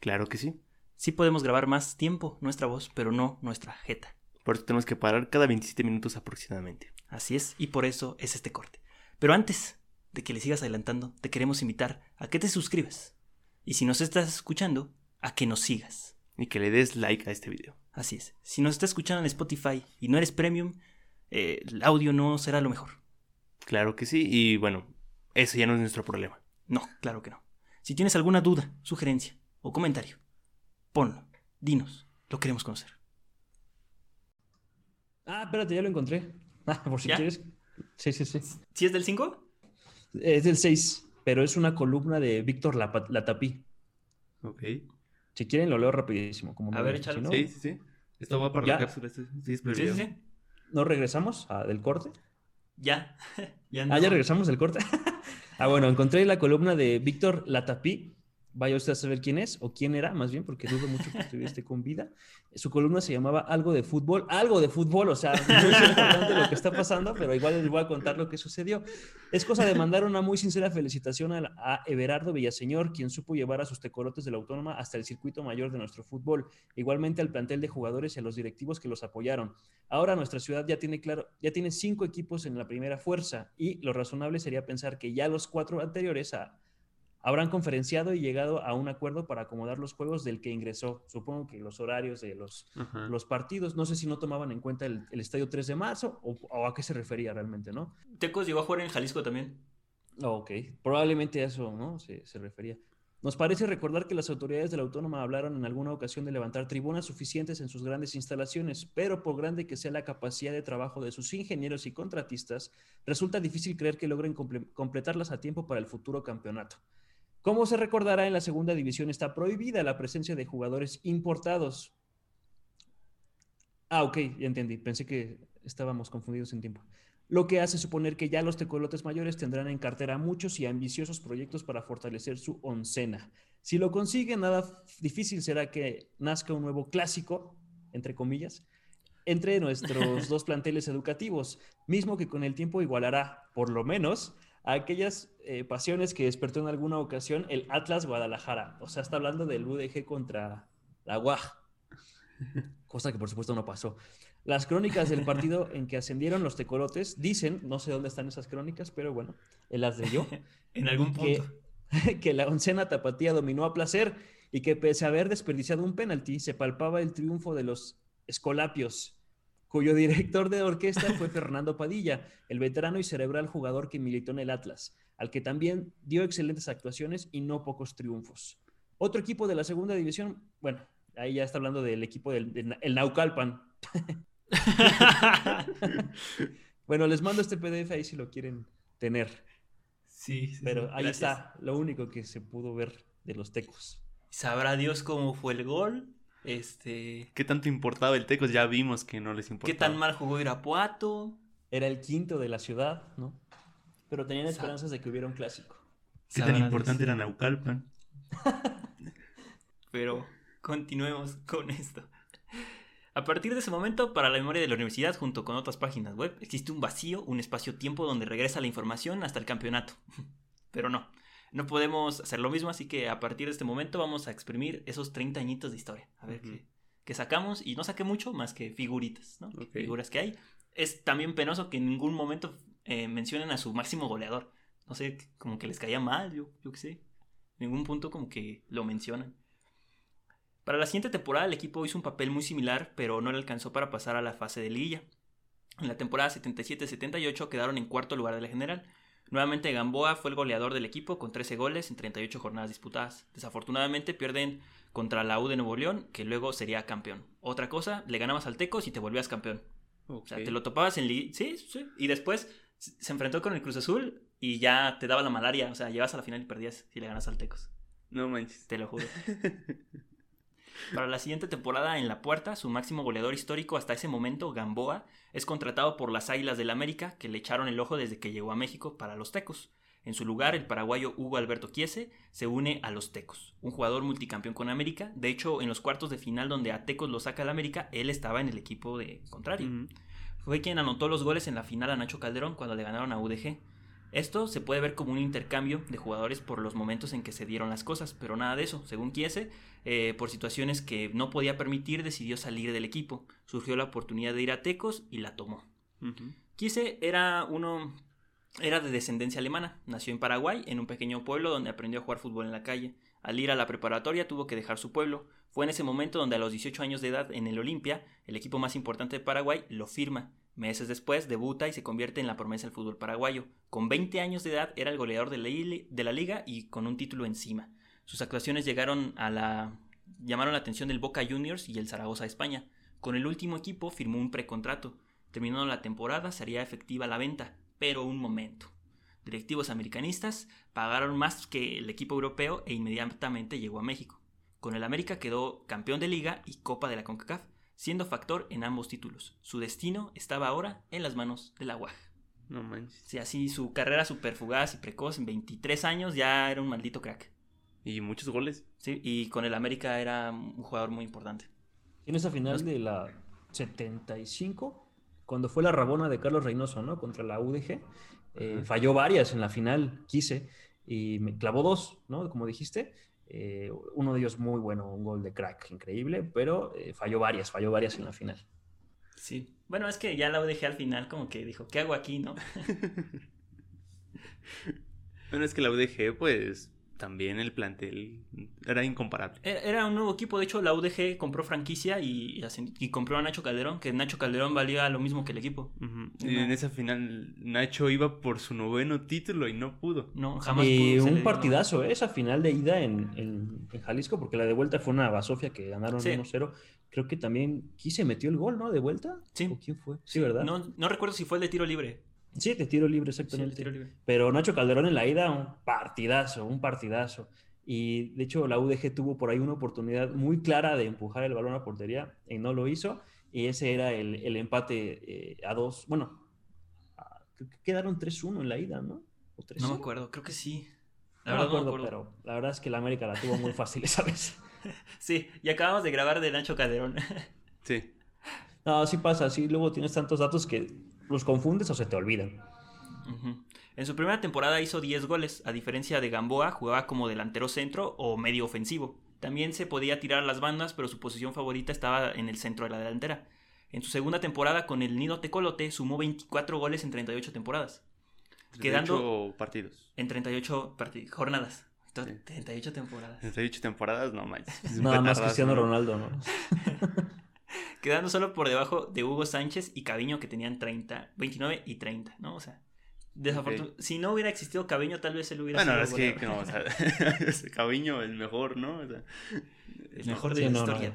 Claro que sí. Sí podemos grabar más tiempo nuestra voz, pero no nuestra jeta. Por eso tenemos que parar cada 27 minutos aproximadamente. Así es, y por eso es este corte. Pero antes de que le sigas adelantando, te queremos invitar a que te suscribas. Y si nos estás escuchando, a que nos sigas. Y que le des like a este video. Así es. Si nos estás escuchando en Spotify y no eres premium, eh, el audio no será lo mejor. Claro que sí. Y bueno, eso ya no es nuestro problema. No, claro que no. Si tienes alguna duda, sugerencia o comentario, ponlo. Dinos. Lo queremos conocer. Ah, espérate, ya lo encontré. Ah, por si ¿Ya? quieres. Sí, sí, sí. ¿Si es del 5? Es del 6, pero es una columna de Víctor Lapa- Latapí. Ok. Si quieren, lo leo rapidísimo. Como A ver, échalo. si no, Sí, sí, sí. Esto va para Ya. la cápsula. esto- Sí, Sí, sí, sí. ¿No regresamos a- del corte? Ya. ya Ah, ya regresamos del corte. ah, bueno, encontré la columna de Víctor Latapí. Vaya usted a saber quién es o quién era, más bien, porque dudo mucho que estuviese con vida. Su columna se llamaba Algo de fútbol. Algo de fútbol, o sea, no es importante lo que está pasando, pero igual les voy a contar lo que sucedió. Es cosa de mandar una muy sincera felicitación a, a Everardo Villaseñor, quien supo llevar a sus tecolotes de la Autónoma hasta el circuito mayor de nuestro fútbol. Igualmente al plantel de jugadores y a los directivos que los apoyaron. Ahora nuestra ciudad ya tiene claro, ya tiene cinco equipos en la primera fuerza y lo razonable sería pensar que ya los cuatro anteriores a- habrán conferenciado y llegado a un acuerdo para acomodar los juegos del que ingresó. Supongo que los horarios de los, Ajá. los partidos, no sé si no tomaban en cuenta el, el estadio 3 de marzo o, o a qué se refería realmente, ¿no? Tecos llegó a jugar en Jalisco también. Oh, ok, probablemente a eso, ¿no? Se, se refería. Nos parece recordar que las autoridades de la Autónoma hablaron en alguna ocasión de levantar tribunas suficientes en sus grandes instalaciones, pero por grande que sea la capacidad de trabajo de sus ingenieros y contratistas, resulta difícil creer que logren comple- completarlas a tiempo para el futuro campeonato. Como se recordará, en la segunda división está prohibida la presencia de jugadores importados. Ah, ok, ya entendí. Pensé que estábamos confundidos en tiempo. Lo que hace suponer que ya los tecolotes mayores tendrán en cartera muchos y ambiciosos proyectos para fortalecer su oncena. Si lo consiguen, nada difícil será que nazca un nuevo clásico, entre comillas, entre nuestros dos planteles educativos, mismo que con el tiempo igualará, por lo menos, a aquellas eh, pasiones que despertó en alguna ocasión el Atlas Guadalajara. O sea, está hablando del UDG contra la UAG, cosa que por supuesto no pasó. Las crónicas del partido en que ascendieron los tecolotes dicen, no sé dónde están esas crónicas, pero bueno, las leyó, En algún que, punto. que la oncena tapatía dominó a placer y que pese a haber desperdiciado un penalti, se palpaba el triunfo de los Escolapios, cuyo director de orquesta fue Fernando Padilla, el veterano y cerebral jugador que militó en el Atlas, al que también dio excelentes actuaciones y no pocos triunfos. Otro equipo de la segunda división, bueno, ahí ya está hablando del equipo del el Naucalpan. bueno, les mando este PDF ahí si lo quieren tener. Sí, sí Pero ahí está, lo único que se pudo ver de los tecos. Sabrá Dios cómo fue el gol. Este. ¿Qué tanto importaba el Tecos? Ya vimos que no les importaba. ¿Qué tan mal jugó Irapuato? Era el quinto de la ciudad, ¿no? Pero tenían esperanzas de que hubiera un clásico. ¿Qué tan importante era Naucalpan? Pero continuemos con esto. A partir de ese momento, para la memoria de la universidad, junto con otras páginas web, existe un vacío, un espacio-tiempo donde regresa la información hasta el campeonato. Pero no, no podemos hacer lo mismo, así que a partir de este momento vamos a exprimir esos 30 añitos de historia. A ver qué, sacamos, y no saqué mucho más que figuritas, ¿no? Figuras que hay. Es también penoso que en ningún momento eh, mencionen a su máximo goleador. No sé, como que les caía mal, yo, yo qué sé. En ningún punto como que lo mencionan. Para la siguiente temporada el equipo hizo un papel muy similar, pero no le alcanzó para pasar a la fase de liguilla. En la temporada 77-78 quedaron en cuarto lugar de la general. Nuevamente Gamboa fue el goleador del equipo con 13 goles en 38 jornadas disputadas. Desafortunadamente pierden contra la U de Nuevo León, que luego sería campeón. Otra cosa, le ganabas al Tecos y te volvías campeón. O sea, te lo topabas en liguilla. Sí, sí. Y después se enfrentó con el Cruz Azul y ya te daba la malaria. O sea, llevas a la final y perdías si le ganas al Tecos. No manches. Te lo juro. Para la siguiente temporada en La Puerta, su máximo goleador histórico hasta ese momento, Gamboa, es contratado por las Águilas del América, que le echaron el ojo desde que llegó a México para los Tecos. En su lugar, el paraguayo Hugo Alberto Chiese se une a los Tecos, un jugador multicampeón con América. De hecho, en los cuartos de final donde a Tecos lo saca el América, él estaba en el equipo de contrario. Fue quien anotó los goles en la final a Nacho Calderón cuando le ganaron a UDG. Esto se puede ver como un intercambio de jugadores por los momentos en que se dieron las cosas, pero nada de eso. Según Chiese, eh, por situaciones que no podía permitir, decidió salir del equipo. Surgió la oportunidad de ir a Tecos y la tomó. Uh era uno era de descendencia alemana, nació en Paraguay, en un pequeño pueblo donde aprendió a jugar fútbol en la calle. Al ir a la preparatoria tuvo que dejar su pueblo. Fue en ese momento donde a los 18 años de edad en el Olimpia, el equipo más importante de Paraguay, lo firma. Meses después debuta y se convierte en la promesa del fútbol paraguayo. Con 20 años de edad era el goleador de la liga y con un título encima. Sus actuaciones llegaron a la llamaron la atención del Boca Juniors y el Zaragoza de España. Con el último equipo firmó un precontrato. Terminando la temporada sería efectiva la venta, pero un momento. Directivos americanistas pagaron más que el equipo europeo e inmediatamente llegó a México. Con el América quedó campeón de liga y Copa de la CONCACAF, siendo factor en ambos títulos. Su destino estaba ahora en las manos de la UAG. No manches. Sí, así su carrera super fugaz y precoz en 23 años ya era un maldito crack. Y muchos goles. Sí, y con el América era un jugador muy importante. En esa final de la 75, cuando fue la rabona de Carlos Reynoso, ¿no? Contra la UDG, eh, falló varias en la final, quise, y me clavó dos, ¿no? Como dijiste. Eh, uno de ellos muy bueno, un gol de crack, increíble, pero eh, falló varias, falló varias en la final. Sí. Bueno, es que ya la UDG al final como que dijo, ¿qué hago aquí, no? bueno, es que la UDG, pues, también el plantel era incomparable. Era un nuevo equipo, de hecho la UDG compró franquicia y, y compró a Nacho Calderón, que Nacho Calderón valía lo mismo que el equipo. Y en esa final Nacho iba por su noveno título y no pudo. No, jamás y un partidazo, ¿eh? esa final de ida en, en, Jalisco, porque la de vuelta fue una Basofia que ganaron 1-0. Creo que también se metió el gol, ¿no? De vuelta. Sí. ¿O quién fue? Sí, ¿verdad? No, no recuerdo si fue el de tiro libre. Sí, de tiro libre, exactamente. Pero Nacho Calderón en la ida, un partidazo, un partidazo. Y de hecho, la UDG tuvo por ahí una oportunidad muy clara de empujar el balón a portería y no lo hizo. Y ese era el, empate eh, a dos. Bueno, quedaron 3-1 en la ida, ¿no? no me acuerdo, creo que sí. La no, me acuerdo, pero la verdad es que la América la tuvo muy fácil esa vez. sí, y acabamos de grabar de Nacho Calderón. sí. No, así pasa, así luego tienes tantos datos que los confundes o se te olvidan. En su primera temporada hizo 10 goles, a diferencia de Gamboa, jugaba como delantero centro o medio ofensivo. También se podía tirar a las bandas, pero su posición favorita estaba en el centro de la delantera. En su segunda temporada con el Nido Tecolote sumó 24 goles en 38 temporadas. 38 quedando partidos. En 38 jornadas. To- Sí. 38 temporadas. 38 temporadas, no manches. Nada más Cristiano ¿no? Ronaldo, ¿no? Quedando solo por debajo de Hugo Sánchez y Caviño, que tenían 30, 29 y 30, ¿no? O sea, desafortunadamente. Si no hubiera existido Caviño, tal vez él hubiera Bueno, sido es que, no, o sea, ese Caviño, el mejor, ¿no? O sea, El mejor de Sí, la no, no. historia.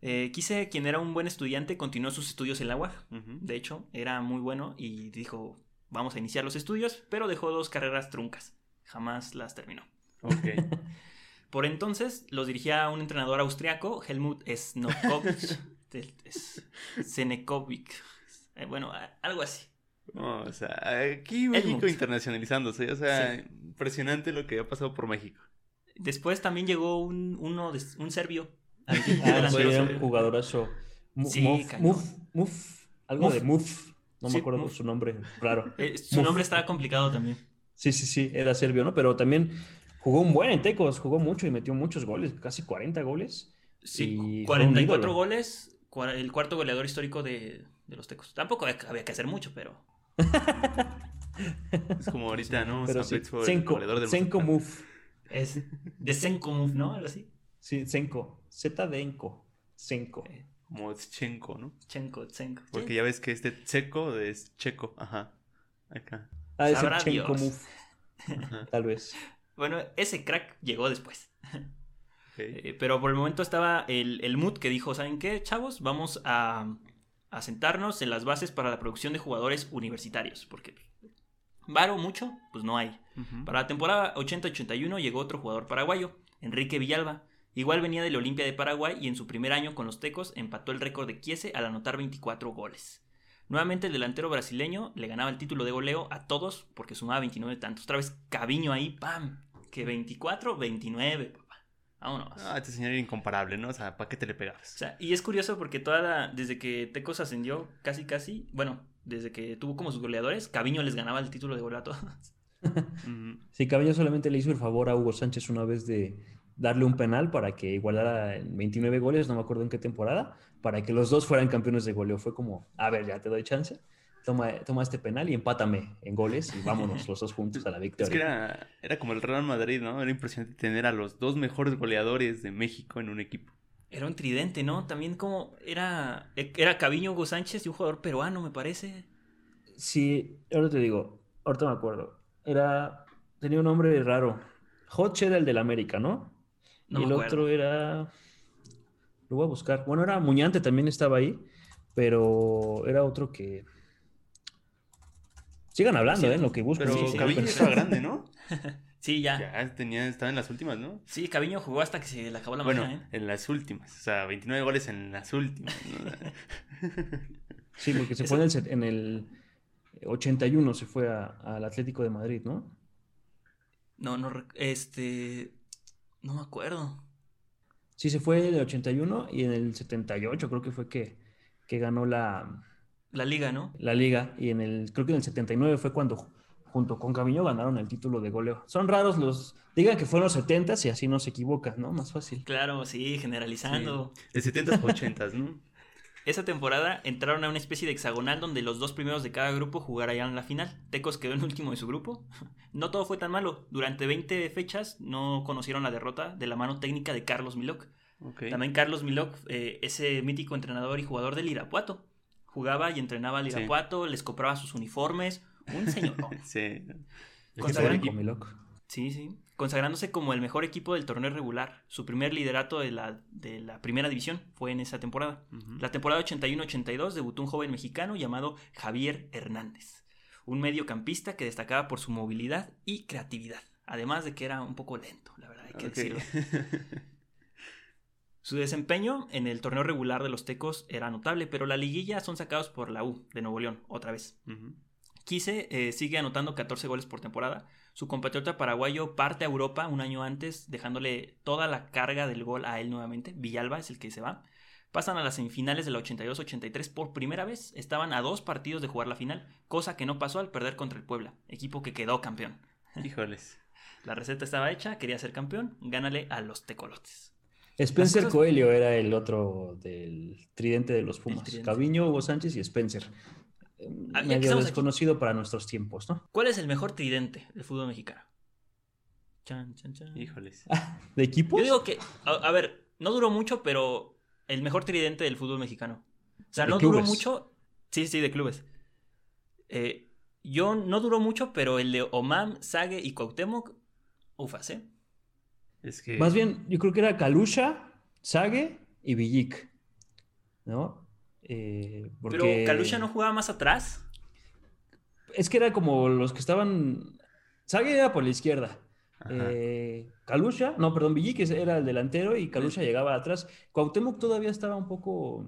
Eh, Quise, quien era un buen estudiante, continuó sus estudios en la UAG. De hecho, era muy bueno y dijo, vamos a iniciar los estudios, pero dejó dos carreras truncas. Jamás las terminó. Ok. Por entonces los dirigía un entrenador austriaco, Helmut Snokovic. Senekovic. Eh, bueno, algo así. No, o sea, aquí México Helmut. internacionalizándose. O sea, Sí. impresionante lo que ha pasado por México. Después también llegó un, uno de- un serbio. Ah, sí, era un jugadorazo. Mu- Sí, Muf, cañón. Muf, Muf, algo Muf. de Muf. No Sí, me acuerdo Muf. su nombre, raro. Eh, su Muf. nombre estaba complicado también. Sí, sí, sí, era serbio, ¿no? Pero también jugó un buen en Tecos, jugó mucho y metió muchos goles, casi 40 goles. Sí, Y fue un 44 ídolo. goles, el cuarto goleador histórico de, de los Tecos. Tampoco había, que hacer mucho, pero Es como ahorita, ¿no? Pero sí, Senko, goleador del Senko. Muf. es de Senkomov, ¿no? Algo así. Sí, Senko. Z de Enco. Senko. Eh, Como Tchenko, ¿no? Chenko, Tsenko. Porque ya ves que este Checo es checo. Ajá. Acá. Ah, Sabrá Chenko Ajá. tal vez. Bueno, ese crack llegó después. Eh, pero por el momento estaba el, el Mood que dijo, ¿saben qué, chavos? Vamos a, a sentarnos en las bases para la producción de jugadores universitarios. Porque varo mucho, pues no hay. Para la temporada 80-81 llegó otro jugador paraguayo, Enrique Villalba. Igual venía del Olimpia de Paraguay y en su primer año con los Tecos empató el récord de Chiese al anotar 24 goles. Nuevamente el delantero brasileño le ganaba el título de goleo a todos porque sumaba 29 tantos. Otra vez Caviño ahí, ¡pam! Que 24, 29, papá. Vámonos. Ah, este señor era incomparable, ¿no? O sea, ¿para qué te le O pegabas? sea, y es curioso porque toda la- desde que Tecos ascendió, casi casi, bueno, desde que tuvo como sus goleadores, Caviño les ganaba el título de goleo a todos. Sí, Cabello solamente le hizo el favor a Hugo Sánchez una vez de darle un penal para que igualara en 29 goles, no me acuerdo en qué temporada, para que los dos fueran campeones de goleo. Fue como, a ver, ya te doy chance, toma, toma este penal y empátame en goles y vámonos los dos juntos a la Es victoria. que era, era como el Real Madrid, ¿no? Era impresionante tener a los dos mejores goleadores de México en un equipo. Era un tridente, ¿no? También como era, era Caviño Hugo Sánchez y un jugador peruano, me parece. Sí, ahora te digo, ahorita me acuerdo. Era, tenía un nombre raro. Hodge era el del América, ¿no? No y el acuerdo. otro era, lo voy a buscar. Bueno, era Muñante también estaba ahí, pero era otro que... Sigan hablando, Sí, ¿eh? Lo que busco. Pero sí, Caviño estaba grande, ¿no? Sí, ya. Ya tenía, estaba en las últimas, ¿no? Sí, Caviño jugó hasta que se le acabó la Bueno, magia, ¿eh? en las últimas. O sea, 29 goles en las últimas. ¿no? Sí, porque se Eso- fue en el, en el 81, se fue al Atlético de Madrid, ¿no? No, no, este, no me acuerdo. Sí, se fue en el 81 y en el 78 creo que fue que, que ganó la, La liga, ¿no? la liga y en el, creo que en el 79 fue cuando junto con Caviño ganaron el título de goleo. Son raros los, digan que fueron los 70 y así no se equivocan, ¿no? Más fácil. Claro, sí, generalizando. De 70s, 80s, ¿no? Esa temporada entraron a una especie de hexagonal donde los dos primeros de cada grupo jugarían en la final. Tecos quedó en último de su grupo. No todo fue tan malo. Durante 20 fechas no conocieron la derrota de la mano técnica de Carlos Milok. Ok. También Carlos Milok, eh, ese mítico entrenador y jugador del Irapuato. Jugaba y entrenaba al Sí. Irapuato, les compraba sus uniformes. Un señor. Sí. Consagran- Histórico, mi loco. Sí, sí. Consagrándose como el mejor equipo del torneo regular. Su primer liderato de la, de la primera división fue en esa temporada. La temporada 81-82 debutó un joven mexicano llamado Javier Hernández, un mediocampista que destacaba por su movilidad y creatividad, además de que era un poco lento, la verdad hay que decirlo. Su desempeño en el torneo regular de los Tecos era notable, pero la liguilla son sacados por la U de Nuevo León, otra vez. Ujú. Quise eh, sigue anotando 14 goles por temporada. Su compatriota paraguayo parte a Europa un año antes, dejándole toda la carga del gol a él nuevamente. Villalba es el que se va. Pasan a las semifinales de la 82-83 por primera vez. Estaban a dos partidos de jugar la final, cosa que no pasó al perder contra el Puebla, equipo que quedó campeón. Híjoles. La receta estaba hecha, quería ser campeón, gánale a los tecolotes. Spencer cosas- Coelho era el otro del tridente de los Pumas. Caviño, Hugo Sánchez y Spencer. Ah, ya que Medio aquí. desconocido para nuestros tiempos, ¿no? ¿Cuál es el mejor tridente del fútbol mexicano? Chan, chan, chan. Híjoles. ¿De equipos? Yo digo que, a, a ver, no duró mucho, pero el mejor tridente del fútbol mexicano. O sea, ¿De no duró mucho. Sí, sí, de clubes. Eh, yo no duró mucho, pero el de Omam, Sague y Cuauhtémoc, ufas, ¿eh? Es que. Más bien, yo creo que era Kalusha, Sage y Villic. ¿No? Eh, porque... Pero Kalusha no jugaba más atrás. Es que era como los que estaban. Sage era por la izquierda. Eh, Kalusha, no, perdón, Villic era el delantero y Kalusha llegaba atrás. Cuauhtémoc todavía estaba un poco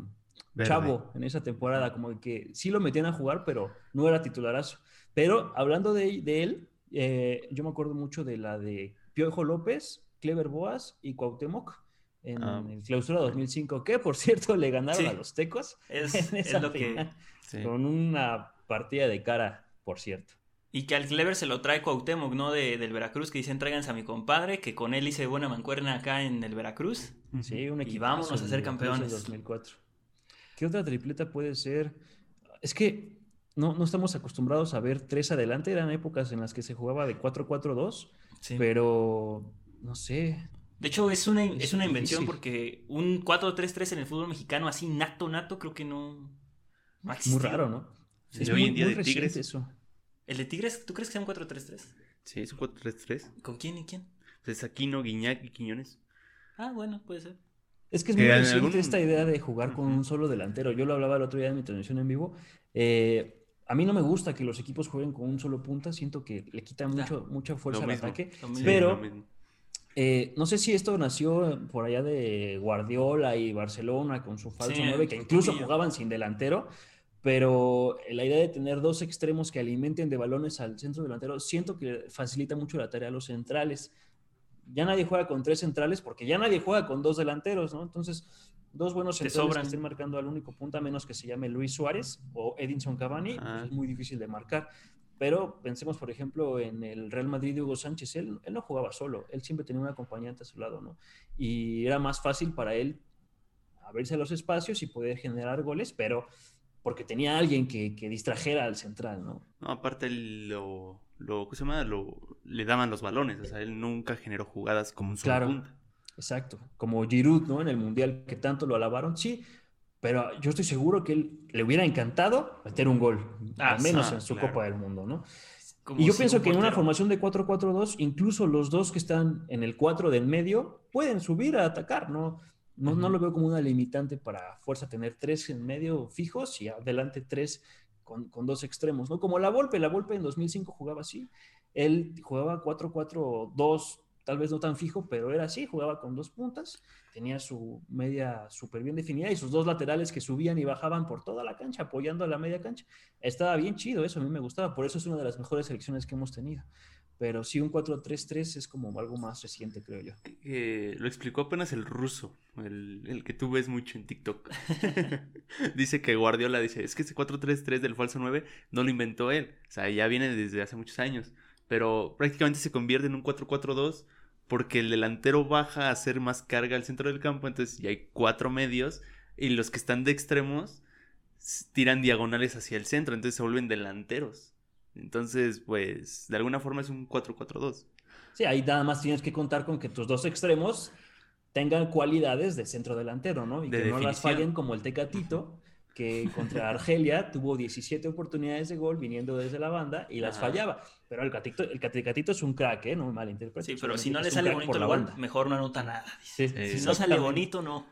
Verde. chavo en esa temporada, como que sí lo metían a jugar, pero no era titularazo. Pero hablando de, de él, eh, yo me acuerdo mucho de la de Piojo López, Clever Boas y Cuauhtémoc en Ah. el clausura 2005, que por cierto le ganaron Sí. a los tecos Es, en es esa lo que. final, Sí. con una partida de cara, por cierto. Y que al Clever se lo trae Cuauhtémoc, ¿no? De, del Veracruz, que dicen tráiganse a mi compadre, que con él hice buena mancuerna acá en el Veracruz. Sí, un Y equipazo vámonos a ser campeones. del 2004. ¿Qué otra tripleta puede ser? Es que no, no estamos acostumbrados a ver tres adelante. Eran épocas en las que se jugaba de 4-4-2, Sí. pero no sé. De hecho, es una, Es una invención difícil. porque un 4-3-3 en el fútbol mexicano así nato, nato, creo que no, no ha Muy raro, ¿no? Sí, es hoy muy, en día muy de Tigres. eso. ¿El de Tigres, tú crees que sea un 4-3-3? Sí, es un 4-3-3. ¿Con quién y quién? Es Aquino, Guiñac y Quiñones. Ah, bueno, puede ser. Es que es muy en reciente algún- esta idea de jugar con un solo delantero. Yo lo hablaba el otro día en mi transmisión en vivo. Eh, a mí no me gusta que los equipos jueguen con un solo punta. Siento que le quita mucho, mucha fuerza Lo al mismo. ataque. Lo Sí, mismo. Pero- lo mismo. Eh, no sé si esto nació por allá de Guardiola y Barcelona con su falso Sí, 9, que incluso jugaban sin delantero, pero la idea de tener dos extremos que alimenten de balones al centro delantero, siento que facilita mucho la tarea a los centrales. Ya nadie juega con tres centrales porque ya nadie juega con dos delanteros, ¿no? Entonces, dos buenos centrales que estén marcando al único punta, menos que se llame Luis Suárez o Edinson Cavani, pues es muy difícil de marcar. Pero pensemos, por ejemplo, en el Real Madrid de Hugo Sánchez. Él, él no jugaba solo, él siempre tenía un acompañante a su lado, ¿no? Y era más fácil para él abrirse los espacios y poder generar goles, pero porque tenía alguien que, que distrajera al central, ¿no? No, aparte lo, lo, ¿cómo se llama? Lo, le daban los balones, o sea, él nunca generó jugadas como un solo Claro. punta. Exacto. Como Giroud, ¿no? En el Mundial que tanto lo alabaron, sí. Pero yo estoy seguro que él le hubiera encantado meter un gol, Ah, al menos en su claro. Copa del Mundo, ¿no? Como Y yo pienso que en una formación de 4-4-2, incluso los dos que están en el 4 del medio pueden subir a atacar, ¿no? No, no lo veo como una limitante para fuerza tener tres en medio fijos y adelante tres con, con dos extremos, ¿no? Como la Volpe, la Volpe en 2005 jugaba así, él jugaba 4-4-2, tal vez no tan fijo, pero era así, jugaba con dos puntas, tenía su media súper bien definida y sus dos laterales que subían y bajaban por toda la cancha, apoyando a la media cancha. Estaba bien chido, eso a mí me gustaba, por eso es una de las mejores selecciones que hemos tenido. Pero sí, un 4-3-3 es como algo más reciente, creo yo. Eh, lo explicó apenas el ruso, el, el que tú ves mucho en TikTok. dice que Guardiola dice, es que ese 4-3-3 del falso 9 no lo inventó él, o sea, ya viene desde hace muchos años, pero prácticamente se convierte en un 4-4-2 porque el delantero baja a hacer más carga al centro del campo, entonces ya hay cuatro medios y los que están de extremos tiran diagonales hacia el centro, entonces se vuelven delanteros. Entonces, pues, de alguna forma es un 4-4-2. Sí, ahí nada más tienes que contar con que tus dos extremos tengan cualidades de centro delantero, ¿no? Y De que no las fallen como el Tecatito, que contra Argelia tuvo 17 oportunidades de gol viniendo desde la banda y las Ajá. fallaba. Pero el Catito, el Tecatito es un crack, ¿eh? No me malinterpretes. Sí, pero si no le sale bonito la banda. mejor no anota nada. dice. Sí, sí, Si no sale bonito, no.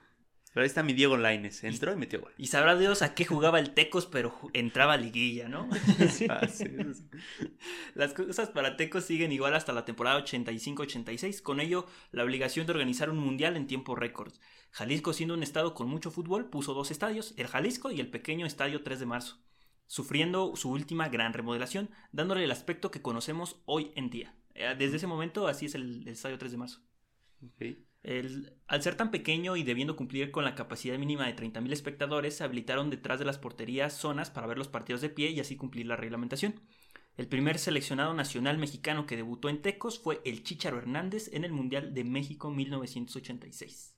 Pero ahí está mi Diego Laines, entró y metió gol. Y sabrá Dios a qué jugaba el Tecos, pero entraba a liguilla, ¿no? Sí. Las cosas para Tecos siguen igual hasta la temporada 85-86, con ello la obligación de organizar un mundial en tiempo récord. Jalisco, siendo un estado con mucho fútbol, puso dos estadios, el Jalisco y el pequeño Estadio 3 de Marzo, sufriendo su última gran remodelación, dándole el aspecto que conocemos hoy en día. Eh, Desde ese momento, así es el, el Estadio 3 de Marzo. Ok. El- al ser tan pequeño y debiendo cumplir con la capacidad mínima de 30.000 espectadores, se habilitaron detrás de las porterías zonas para ver los partidos de pie y así cumplir la reglamentación. El primer seleccionado nacional mexicano que debutó en Tecos fue el Chícharo Hernández en el Mundial de México 1986.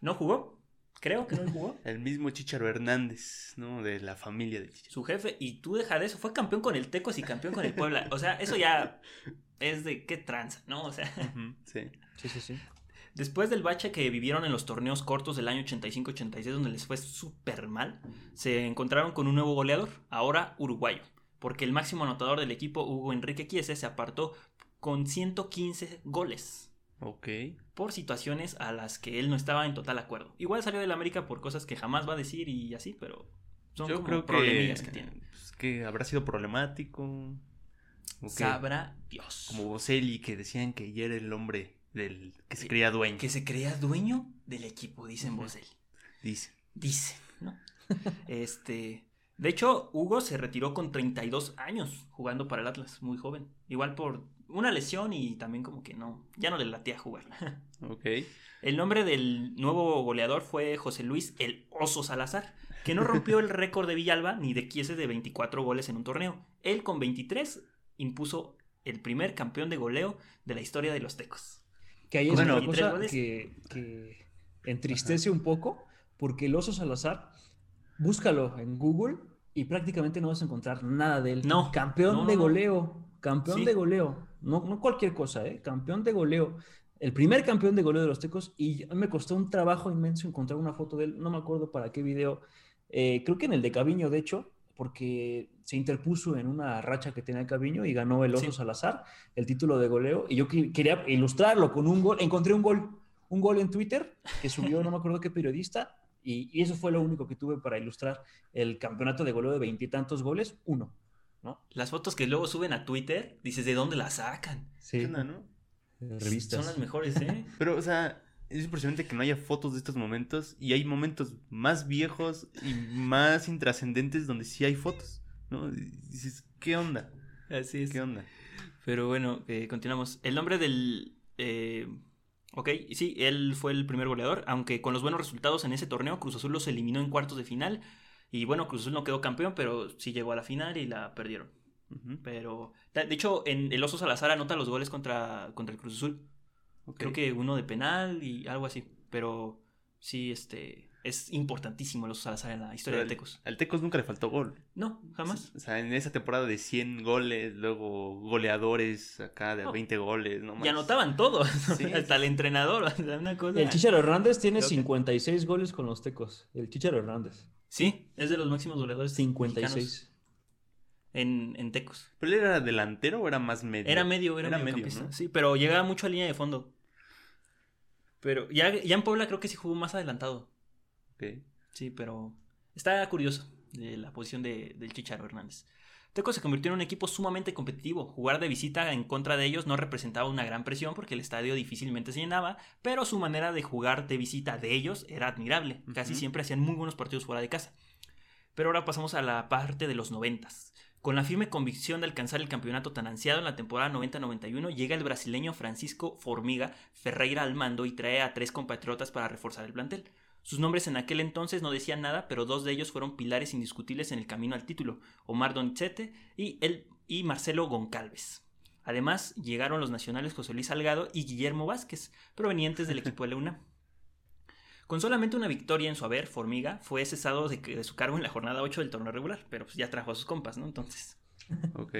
No jugó, Creo que no jugó. El mismo Chicharo Hernández, ¿no? De la familia de Chicharo. Su jefe, y tú deja de eso, fue campeón con el Tecos y campeón con el Puebla. O sea, eso ya es de qué tranza, ¿no? O sea, Sí. Sí, sí, sí. Después del bache que vivieron en los torneos cortos del año 85-86, donde les fue súper mal, se encontraron con un nuevo goleador, ahora uruguayo, porque el máximo anotador del equipo, Hugo Enrique Chiese, se apartó con 115 goles. Ok. por situaciones a las que él no estaba en total acuerdo. Igual salió del América por cosas que jamás va a decir y así, pero son Yo como creo que, problemillas que tiene. pues, que habrá sido problemático. que- Sabrá Dios. como Boselli, que decían que ya era el hombre del que se creía dueño. Que se crea dueño del equipo, dicen Ujú. Boselli. Dice. Dicen, ¿no? este. De hecho, Hugo se retiró con 32 años jugando para el Atlas, muy joven. Igual por una lesión y también como que no, ya no le latía jugar. Ok. El nombre del nuevo goleador fue José Luis El Oso Salazar, que no rompió el récord de Villalba ni de Chiese de 24 goles en un torneo. Él con 23 impuso el primer campeón de goleo de la historia de los Tecos. Que ahí es Bueno, una 23 cosa que, que entristece un poco, porque el oso Salazar, búscalo en Google y prácticamente no vas a encontrar nada de él. No, Campeón no, no, de goleo, campeón Sí. de goleo. No, no cualquier cosa, ¿eh? Campeón de goleo. El primer campeón de goleo de los Tecos y me costó un trabajo inmenso encontrar una foto de él. No me acuerdo para qué video. Eh, creo que en el de Caviño, de hecho, porque se interpuso en una racha que tenía Caviño y ganó el Oso Sí. Salazar el título de goleo. Y yo que- quería ilustrarlo con un gol. Encontré un gol, un gol en Twitter que subió, no me acuerdo qué periodista. Y, y eso fue lo único que tuve para ilustrar el campeonato de goleo de veintitantos goles, uno. ¿no? Las fotos que luego suben a Twitter, dices, ¿de dónde las sacan? Sí. ¿Qué onda, no? Revistas. Son las mejores, ¿eh? Pero, o sea, es impresionante que no haya fotos de estos momentos y hay momentos más viejos y más intrascendentes donde sí hay fotos, ¿no? Y dices, ¿qué onda? Así es. ¿Qué onda? Pero bueno, eh, continuamos. El nombre del... eh, ok, sí, él fue el primer goleador, aunque con los buenos resultados en ese torneo, Cruz Azul los eliminó en cuartos de final. Y bueno, Cruz Azul no quedó campeón, pero sí llegó a la final y la perdieron. Pero, de de hecho, en el Oso Salazar anota los goles contra, contra el Cruz Azul. Creo que uno de penal y algo así. Pero sí, este, es importantísimo el Oso Salazar en la historia Pero de al- Tecos. Al Tecos nunca le faltó gol. No, jamás. O sea, en esa temporada de 100 goles, luego goleadores acá de No. 20 goles, ¿no? Y anotaban todos, Sí, hasta el entrenador, una cosa... El Chicharo Hernández tiene Creo que- 56 goles con los Tecos. El Chicharo Hernández. Sí, es de los máximos goleadores mexicanos 56. en, en Tecos. ¿Pero él era delantero o era más medio? Era medio, era, Era medio. Sí, pero llegaba mucho a línea de fondo. Pero ya, ya en Puebla creo que sí jugó más adelantado. Ok. Sí, pero está curioso de la posición de- del Chicharo Hernández. Tecos se convirtió en un equipo sumamente competitivo. Jugar de visita en contra de ellos no representaba una gran presión porque el estadio difícilmente se llenaba, pero su manera de jugar de visita de ellos era admirable. Casi siempre hacían muy buenos partidos fuera de casa. Pero ahora pasamos a la parte de los noventas. Con la firme convicción de alcanzar el campeonato tan ansiado en la temporada 90-91, llega el brasileño Francisco Formiga Ferreira al mando y trae a tres compatriotas para reforzar el plantel. Sus nombres en aquel entonces no decían nada, pero dos de ellos fueron pilares indiscutibles en el camino al título, Omar Donizete y, el, y Marcelo Goncalves. Además, llegaron los nacionales José Luis Salgado y Guillermo Vázquez, provenientes del equipo de la UNAM. Con solamente una victoria en su haber, Formiga fue cesado de, de su cargo en la jornada 8 del torneo regular, pero pues ya trajo a sus compas, ¿no? Entonces,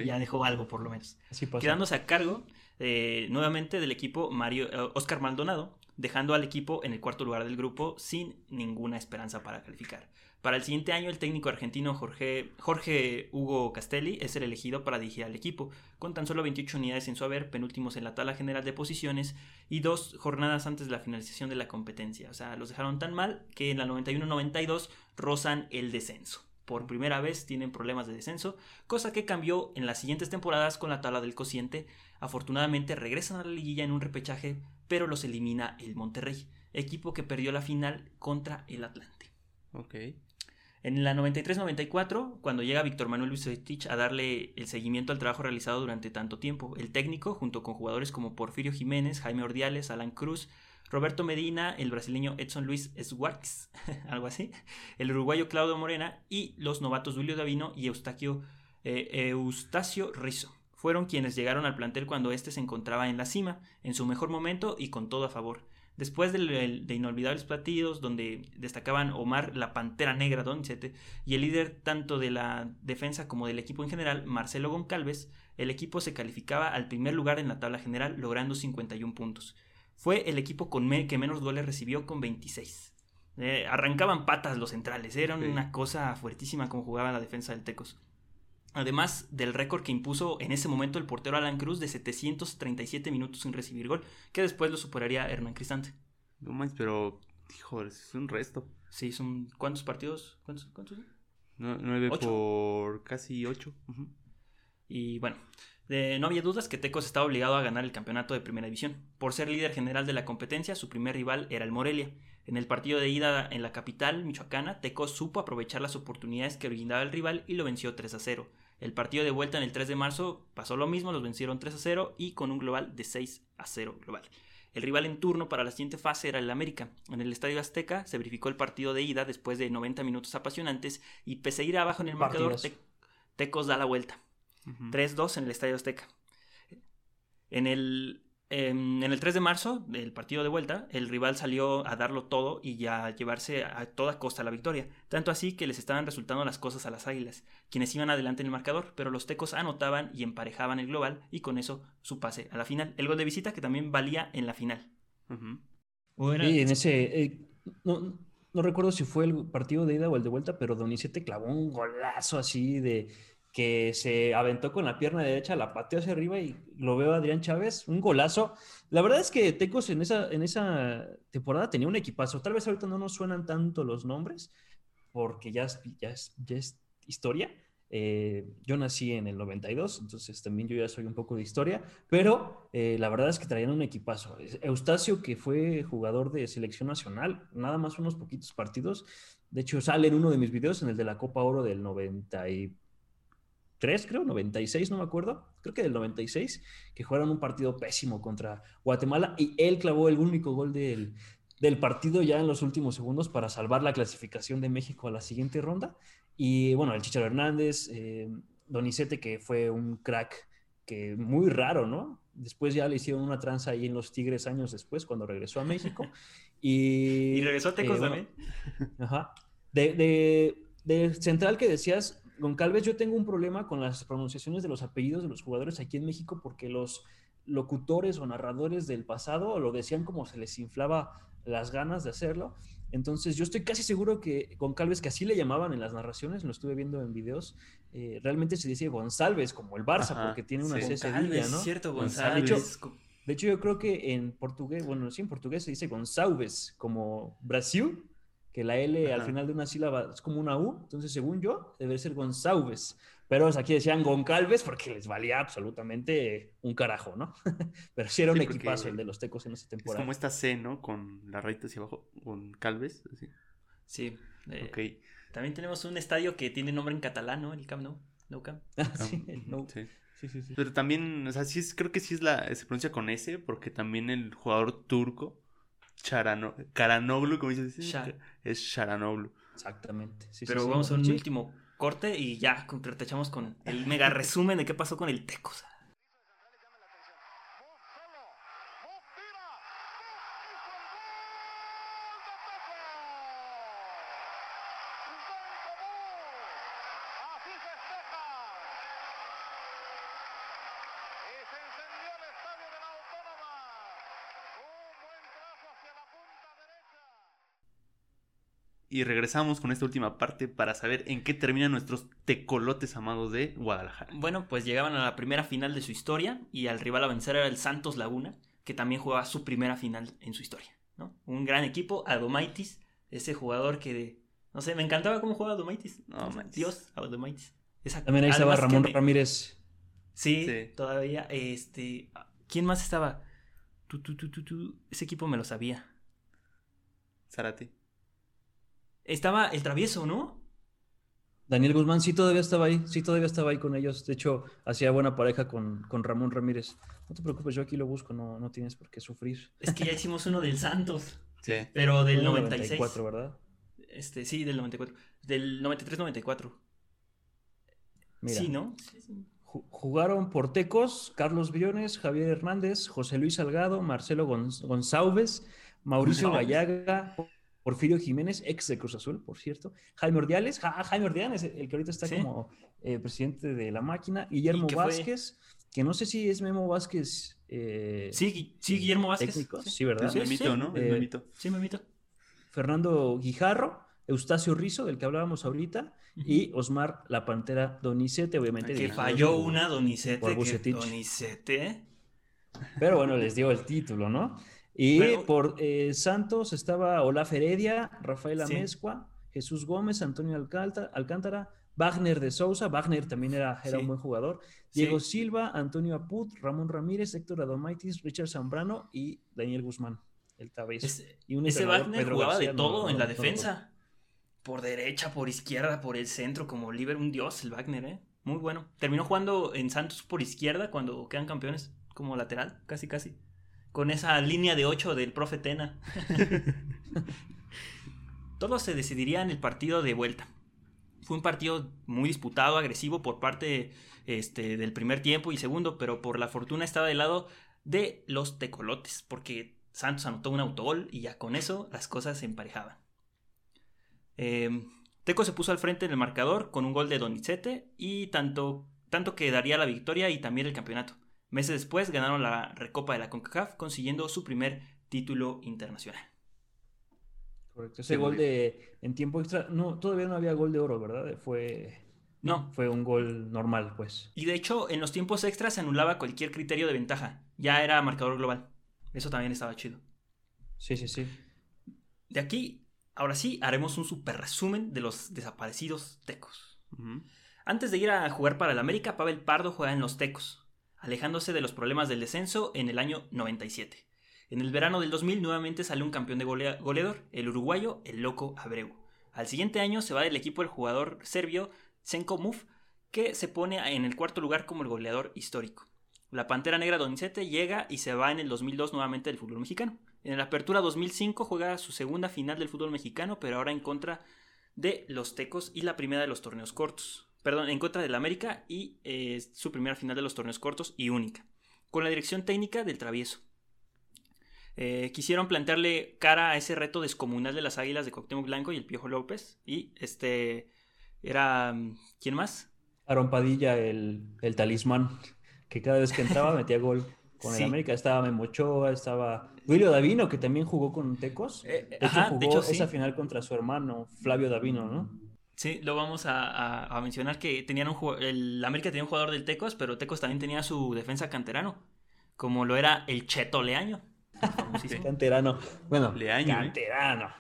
ya dejó algo por lo menos Así pasa. quedándose a cargo eh, nuevamente del equipo Mario eh, Oscar Maldonado, dejando al equipo en el cuarto lugar del grupo sin ninguna esperanza para calificar. Para el siguiente año, el técnico argentino Jorge, Jorge Hugo Castelli es el elegido para dirigir al equipo, con tan solo 28 unidades en su haber, penúltimos en la tabla general de posiciones y dos jornadas antes de la finalización de la competencia. O sea, los dejaron tan mal que en la 91-92 rozan el descenso. Por primera vez tienen problemas de descenso, cosa que cambió en las siguientes temporadas con la tabla del cociente. Afortunadamente regresan a la liguilla en un repechaje, pero los elimina el Monterrey, equipo que perdió la final contra el Atlante. Ok. En la 93-94, cuando llega Víctor Manuel Vicetich a darle el seguimiento al trabajo realizado durante tanto tiempo, el técnico, junto con jugadores como Porfirio Jiménez, Jaime Ordiales, Alan Cruz, Roberto Medina, el brasileño Edson Luis Schwartz, algo así, el uruguayo Claudio Morena y los novatos Julio Davino y Eustaquio, eh, Eustacio Rizzo. Fueron quienes llegaron al plantel cuando éste se encontraba en la cima, en su mejor momento y con todo a favor. Después de, de, inolvidables partidos donde destacaban Omar la Pantera Negra Doncete y el líder tanto de la defensa como del equipo en general, Marcelo Goncalves, el equipo se calificaba al primer lugar en la tabla general logrando 51 puntos. Fue el equipo con que menos goles recibió con 26. Eh, arrancaban patas los centrales, eran una cosa fuertísima como jugaba la defensa del Tecos. Además del récord que impuso en ese momento el portero Alan Cruz de 737 minutos sin recibir gol, que después lo superaría Hernán Cristante. No más, pero, hijo, es un resto. Sí, son. ¿Cuántos partidos? ¿Cuántos? cuántos nueve por casi ocho. Y bueno, no había dudas que Tecos estaba obligado a ganar el campeonato de primera división. Por ser líder general de la competencia, su primer rival era el Morelia. En el partido de ida en la capital michoacana, Tecos supo aprovechar las oportunidades que brindaba el rival y lo venció 3 a 0. El partido de vuelta en el 3 de marzo pasó lo mismo, los vencieron 3 a 0 y con un global de 6 a 0 global. El rival en turno para la siguiente fase era el América. En el Estadio Azteca se verificó el partido de ida después de 90 minutos apasionantes y pese a ir abajo en el marcador, Tecos da la vuelta. 3-2 en el Estadio Azteca. En el, en el 3 de marzo, del partido de vuelta, el rival salió a darlo todo y a llevarse a toda costa la victoria. Tanto así que les estaban resultando las cosas a las águilas, quienes iban adelante en el marcador, pero los tecos anotaban y emparejaban el global y con eso su pase a la final. El gol de visita que también valía en la final. Y en ese. Eh, no, no recuerdo si fue el partido de ida o el de vuelta, pero Donizete clavó un golazo así de que se aventó con la pierna derecha, la pateó hacia arriba y lo veo Adrián Chávez, un golazo. La verdad es que Tecos en esa, en esa temporada tenía un equipazo. Tal vez ahorita no nos suenan tanto los nombres, porque ya es, ya es historia. Eh, yo nací en el 92, entonces también yo ya soy un poco de historia, pero eh, la verdad es que traían un equipazo. Eustacio, que fue jugador de selección nacional, nada más unos poquitos partidos. De hecho, sale en uno de mis videos, en el de la Copa Oro del 93 creo, 96, no me acuerdo, creo que del 96, que jugaron un partido pésimo contra Guatemala y él clavó el único gol del, del partido ya en los últimos segundos para salvar la clasificación de México a la siguiente ronda. Y bueno, el Chicharo Hernández, eh, Donizete, que fue un crack que muy raro, ¿no? Después ya le hicieron una tranza ahí en los Tigres años después, cuando regresó a México. Y, y regresó a Tecos eh, también. Ajá. De, de, de, central que decías, Goncalves, yo tengo un problema con las pronunciaciones de los apellidos de los jugadores aquí en México porque los locutores o narradores del pasado lo decían como se les inflaba las ganas de hacerlo. Entonces yo estoy casi seguro que Goncalves, que así le llamaban en las narraciones, lo estuve viendo en videos, eh, realmente se dice González, como el Barça, porque tiene una sí. ¿no? cierto, González. De hecho, de hecho, yo creo que en portugués, bueno, sí, en portugués se dice González, como Brasil, que la L al final de una sílaba es como una U, entonces según yo, debe ser González. Pero aquí decían Goncalves porque les valía absolutamente un carajo, ¿no? Pero sí era un equipazo el de los tecos en esa temporada. Es como esta C, ¿no? Con la rayita hacia abajo, Goncalves. Sí. Eh, También tenemos un estadio que tiene nombre en catalán, ¿no? El Camp Nou. No Camp. Ah, sí, no. Sí. Sí, sí, Pero también, o sea, sí es, creo que sí es la, se pronuncia con S, porque también el jugador turco, Charano, Karanoglu, como dices, es Charanoglu. Exactamente. Pero vamos a un último corte y ya echamos con el mega resumen de qué pasó con el Tecos. Y regresamos con esta última parte para saber en qué terminan nuestros tecolotes amados de Guadalajara. Bueno, pues llegaban a la primera final de su historia y al rival a vencer era el Santos Laguna, que también jugaba su primera final en su historia. ¿no? Un gran equipo, Adomaitis, ese jugador que, no sé, me encantaba cómo jugaba Adomaitis. No, Dios, Adomaitis. también ahí estaba Ramón Ramírez. Sí, todavía. Este, ¿Quién más estaba? Tú, tú, tú, tú, Ese equipo me lo sabía. Zarate. Estaba el travieso, ¿no? Daniel Guzmán sí todavía estaba ahí, sí todavía estaba ahí con ellos. De hecho, hacía buena pareja con, con Ramón Ramírez. No te preocupes, yo aquí lo busco, no, no tienes por qué sufrir. Es que ya hicimos uno del Santos. Sí. Pero del 96. 94, ¿verdad? Este, sí, del 94. Del 93-94. Sí, ¿no? Jugaron Portecos, Carlos Briones, Javier Hernández, José Luis Salgado, Marcelo González, Mauricio Gallaga, Porfirio Jiménez, ex de Cruz Azul, por cierto. Jaime Ordiales, Jaime Ordiales, el que ahorita está como eh, presidente de la máquina. Guillermo Vázquez, que no sé si es Memo Vázquez. Eh, sí, sí, Guillermo Vázquez. Sí, ¿verdad? Sí, Memito, ¿no? Eh, sí, Memito. Fernando Guijarro, Eustacio Rizo, del que hablábamos ahorita, y Osmar La Pantera Donicete, obviamente. Que falló una Donicete. Por Donicete. Pero bueno, les dio el título, ¿no? Y por eh, Santos estaba Olaf Heredia, Rafael Amezcua, Jesús Gómez, Antonio Alcántara, Wagner de Sousa, Wagner también era, era un buen jugador, Diego Silva, Antonio Aput, Ramón Ramírez, Héctor Adomaitis, Richard Zambrano y Daniel Guzmán, el Tabés. y ese Wagner jugaba de todo en la defensa. por derecha, por izquierda, por el centro, como libre, un dios el Wagner, ¿eh? Muy bueno. Terminó jugando en Santos por izquierda cuando quedan campeones, como lateral, casi casi con esa línea de 8 del profe Tena. Todo se decidiría en el partido de vuelta. Fue un partido muy disputado, agresivo por parte este, del primer tiempo y segundo, pero por la fortuna estaba del lado de los tecolotes, porque Santos anotó un autogol y ya con eso las cosas se emparejaban. Em, Teco se puso al frente en el marcador con un gol de Donizete y tanto, tanto que daría la victoria y también el campeonato. Meses después ganaron la Recopa de la CONCACAF, consiguiendo su primer título internacional. Correcto. Ese gol de en tiempo extra, no, todavía no había gol de oro, ¿verdad? Fue no. Fue un gol normal, pues. Y de hecho, en los tiempos extras se anulaba cualquier criterio de ventaja. Ya era marcador global. Eso también estaba chido. Sí, sí, sí. De aquí, ahora sí, haremos un super resumen de los desaparecidos tecos. Antes de ir a jugar para el América, Pavel Pardo juega en los tecos alejándose de los problemas del descenso en el año 97. En el verano del 2000 nuevamente sale un campeón de goleador, el uruguayo, el loco Abreu. Al siguiente año se va del equipo el jugador serbio Senko Muf, que se pone en el cuarto lugar como el goleador histórico. La Pantera Negra Donizete llega y se va en el 2002 nuevamente del fútbol mexicano. En la Apertura 2005 juega su segunda final del fútbol mexicano, pero ahora en contra de los Tecos y la primera de los torneos cortos perdón, en contra del América y eh, su primera final de los torneos cortos y única, con la dirección técnica del travieso. Eh, quisieron plantearle cara a ese reto descomunal de las Águilas de Cuauhtémoc Blanco y el Piojo López. Y este era... ¿Quién más? Aaron Padilla, el, talismán, que cada vez que entraba metía gol. Con el América estaba Memochoa, estaba Wilio Davino, que también jugó con Tecos. Eh, de hecho, jugó esa final contra su hermano, Flavio Davino, ¿no? Sí, lo vamos a, mencionar que tenían un el América tenía un jugador del Tecos, pero Tecos también tenía su defensa canterano, como lo era el Cheto Leaño. canterano. Bueno, Leaño. ¿eh? Canterano.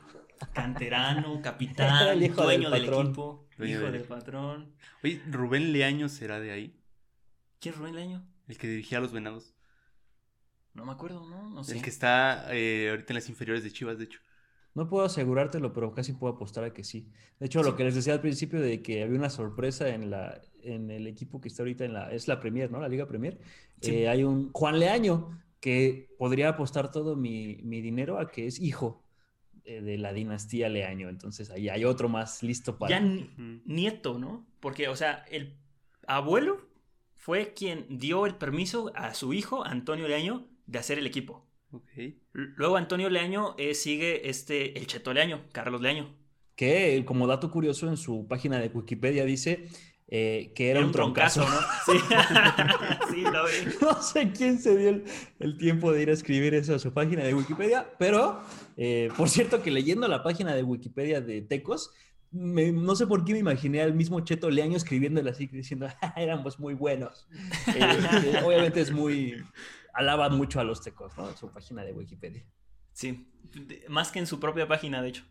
Canterano, capitán, dueño del, equipo, hijo del, patrón. Oye, ¿Rubén Leaño será de ahí? ¿Quién es Rubén Leaño? El que dirigía a los venados. No me acuerdo, ¿no? No sé. El que está eh, ahorita en las inferiores de Chivas, de hecho. No puedo asegurártelo, pero casi puedo apostar a que sí. De hecho, lo que les decía al principio de que había una sorpresa en la en el equipo que está ahorita en la es la Premier, ¿no? La Liga Premier. Eh, hay un Juan Leaño que podría apostar todo mi, dinero a que es hijo eh, de la dinastía Leaño. Entonces ahí hay otro más listo para. Ya nieto, ¿no? Porque, o sea, el abuelo fue quien dio el permiso a su hijo, Antonio Leaño, de hacer el equipo. Luego Antonio Leaño eh, sigue este, el Cheto Leaño, Carlos Leaño. Que como dato curioso en su página de Wikipedia dice eh, que era, un troncazo, ¿no? Sí, lo vi. No sé quién se dio el, tiempo de ir a escribir eso a su página de Wikipedia, pero eh, por cierto que leyendo la página de Wikipedia de Tecos, no sé por qué me imaginé al mismo Cheto Leaño escribiéndole así, diciendo, ah, éramos muy buenos. obviamente es muy, alaba mucho a los tecos, ¿no? En su página de Wikipedia. Sí, más que en su propia página, de hecho.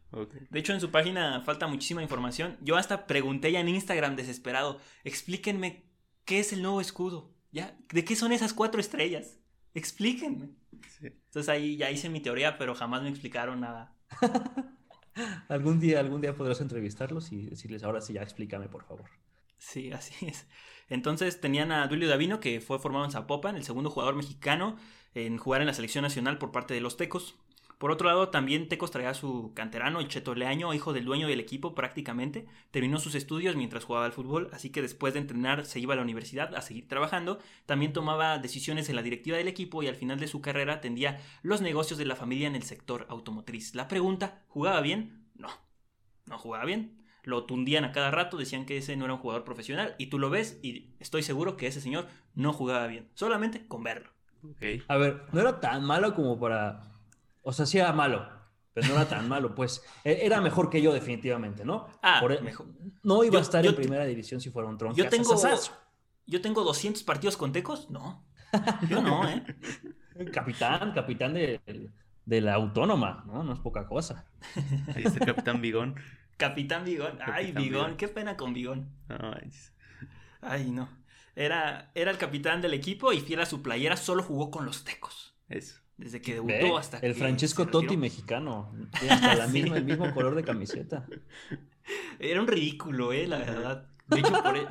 De hecho, en su página falta muchísima información. Yo hasta pregunté ya en Instagram desesperado, explíquenme qué es el nuevo escudo, ¿ya? ¿De qué son esas cuatro estrellas? Explíquenme. Entonces ahí ya hice mi teoría, pero jamás me explicaron nada. algún día, algún día podrás entrevistarlos y decirles, ahora sí, ya explícame, por favor. Sí, así es. Entonces tenían a Duilio Davino, que fue formado en Zapopan, el segundo jugador mexicano en jugar en la selección nacional por parte de los Tecos. Por otro lado, también Tecos traía a su canterano, el Cheto Leaño, hijo del dueño del equipo prácticamente. Terminó sus estudios mientras jugaba al fútbol, así que después de entrenar se iba a la universidad a seguir trabajando. También tomaba decisiones en la directiva del equipo y al final de su carrera atendía los negocios de la familia en el sector automotriz. La pregunta, ¿jugaba bien? No, no jugaba bien. Lo tundían a cada rato, decían que ese no era un jugador profesional y tú lo ves y estoy seguro que ese señor no jugaba bien, solamente con verlo. Ok. A ver, no era tan malo como para. O sea, sí era malo, pero no era tan malo. Pues e- era mejor que yo, definitivamente, ¿no? Ah, Por e- mejor. No iba Yo- a estar yo en te- primera división si fuera un tronco. Yo tengo, yo tengo 200 partidos con Tecos, no. Yo no, ¿eh? Capitán, capitán de, de la autónoma, ¿no? No es poca cosa. Ahí está el Capitán Bigón. Capitán Bigón. Ay, Bigón. qué pena con manches. Ay, no. Era, era el capitán del equipo y fiel a su playera, solo jugó con los Tecos. Eso. Desde que Ve, debutó hasta el que Francesco. Totti mexicano. Tiene hasta la Sí. misma, el mismo color de camiseta. Era un ridículo, eh, la verdad. De hecho, por él,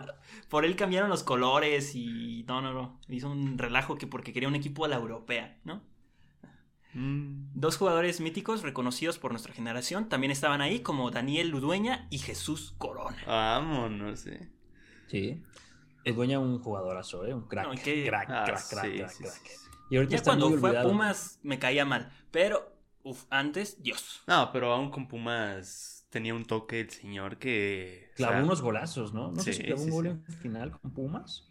por él cambiaron los colores y no, no, no. Hizo un relajo que porque quería un equipo a la europea, ¿no? Mm, Dos jugadores míticos reconocidos por nuestra generación también estaban ahí, como Daniel Ludueña y Jesús Corona. Vámonos, eh. Sí. Es dueña un jugadorazo, ¿eh? Un crack. No, que- Crack, Ah, crack, crack, sí, crack, sí, crack. sí, sí. Y ahorita Ya está cuando muy fue a. Pumas me caía mal, pero uf, antes, Dios. No, pero aún con Pumas tenía un toque el señor que. o Clavó sea, unos golazos, ¿no? No sé Sí, si clavó sí, un gol sí. en final con Pumas.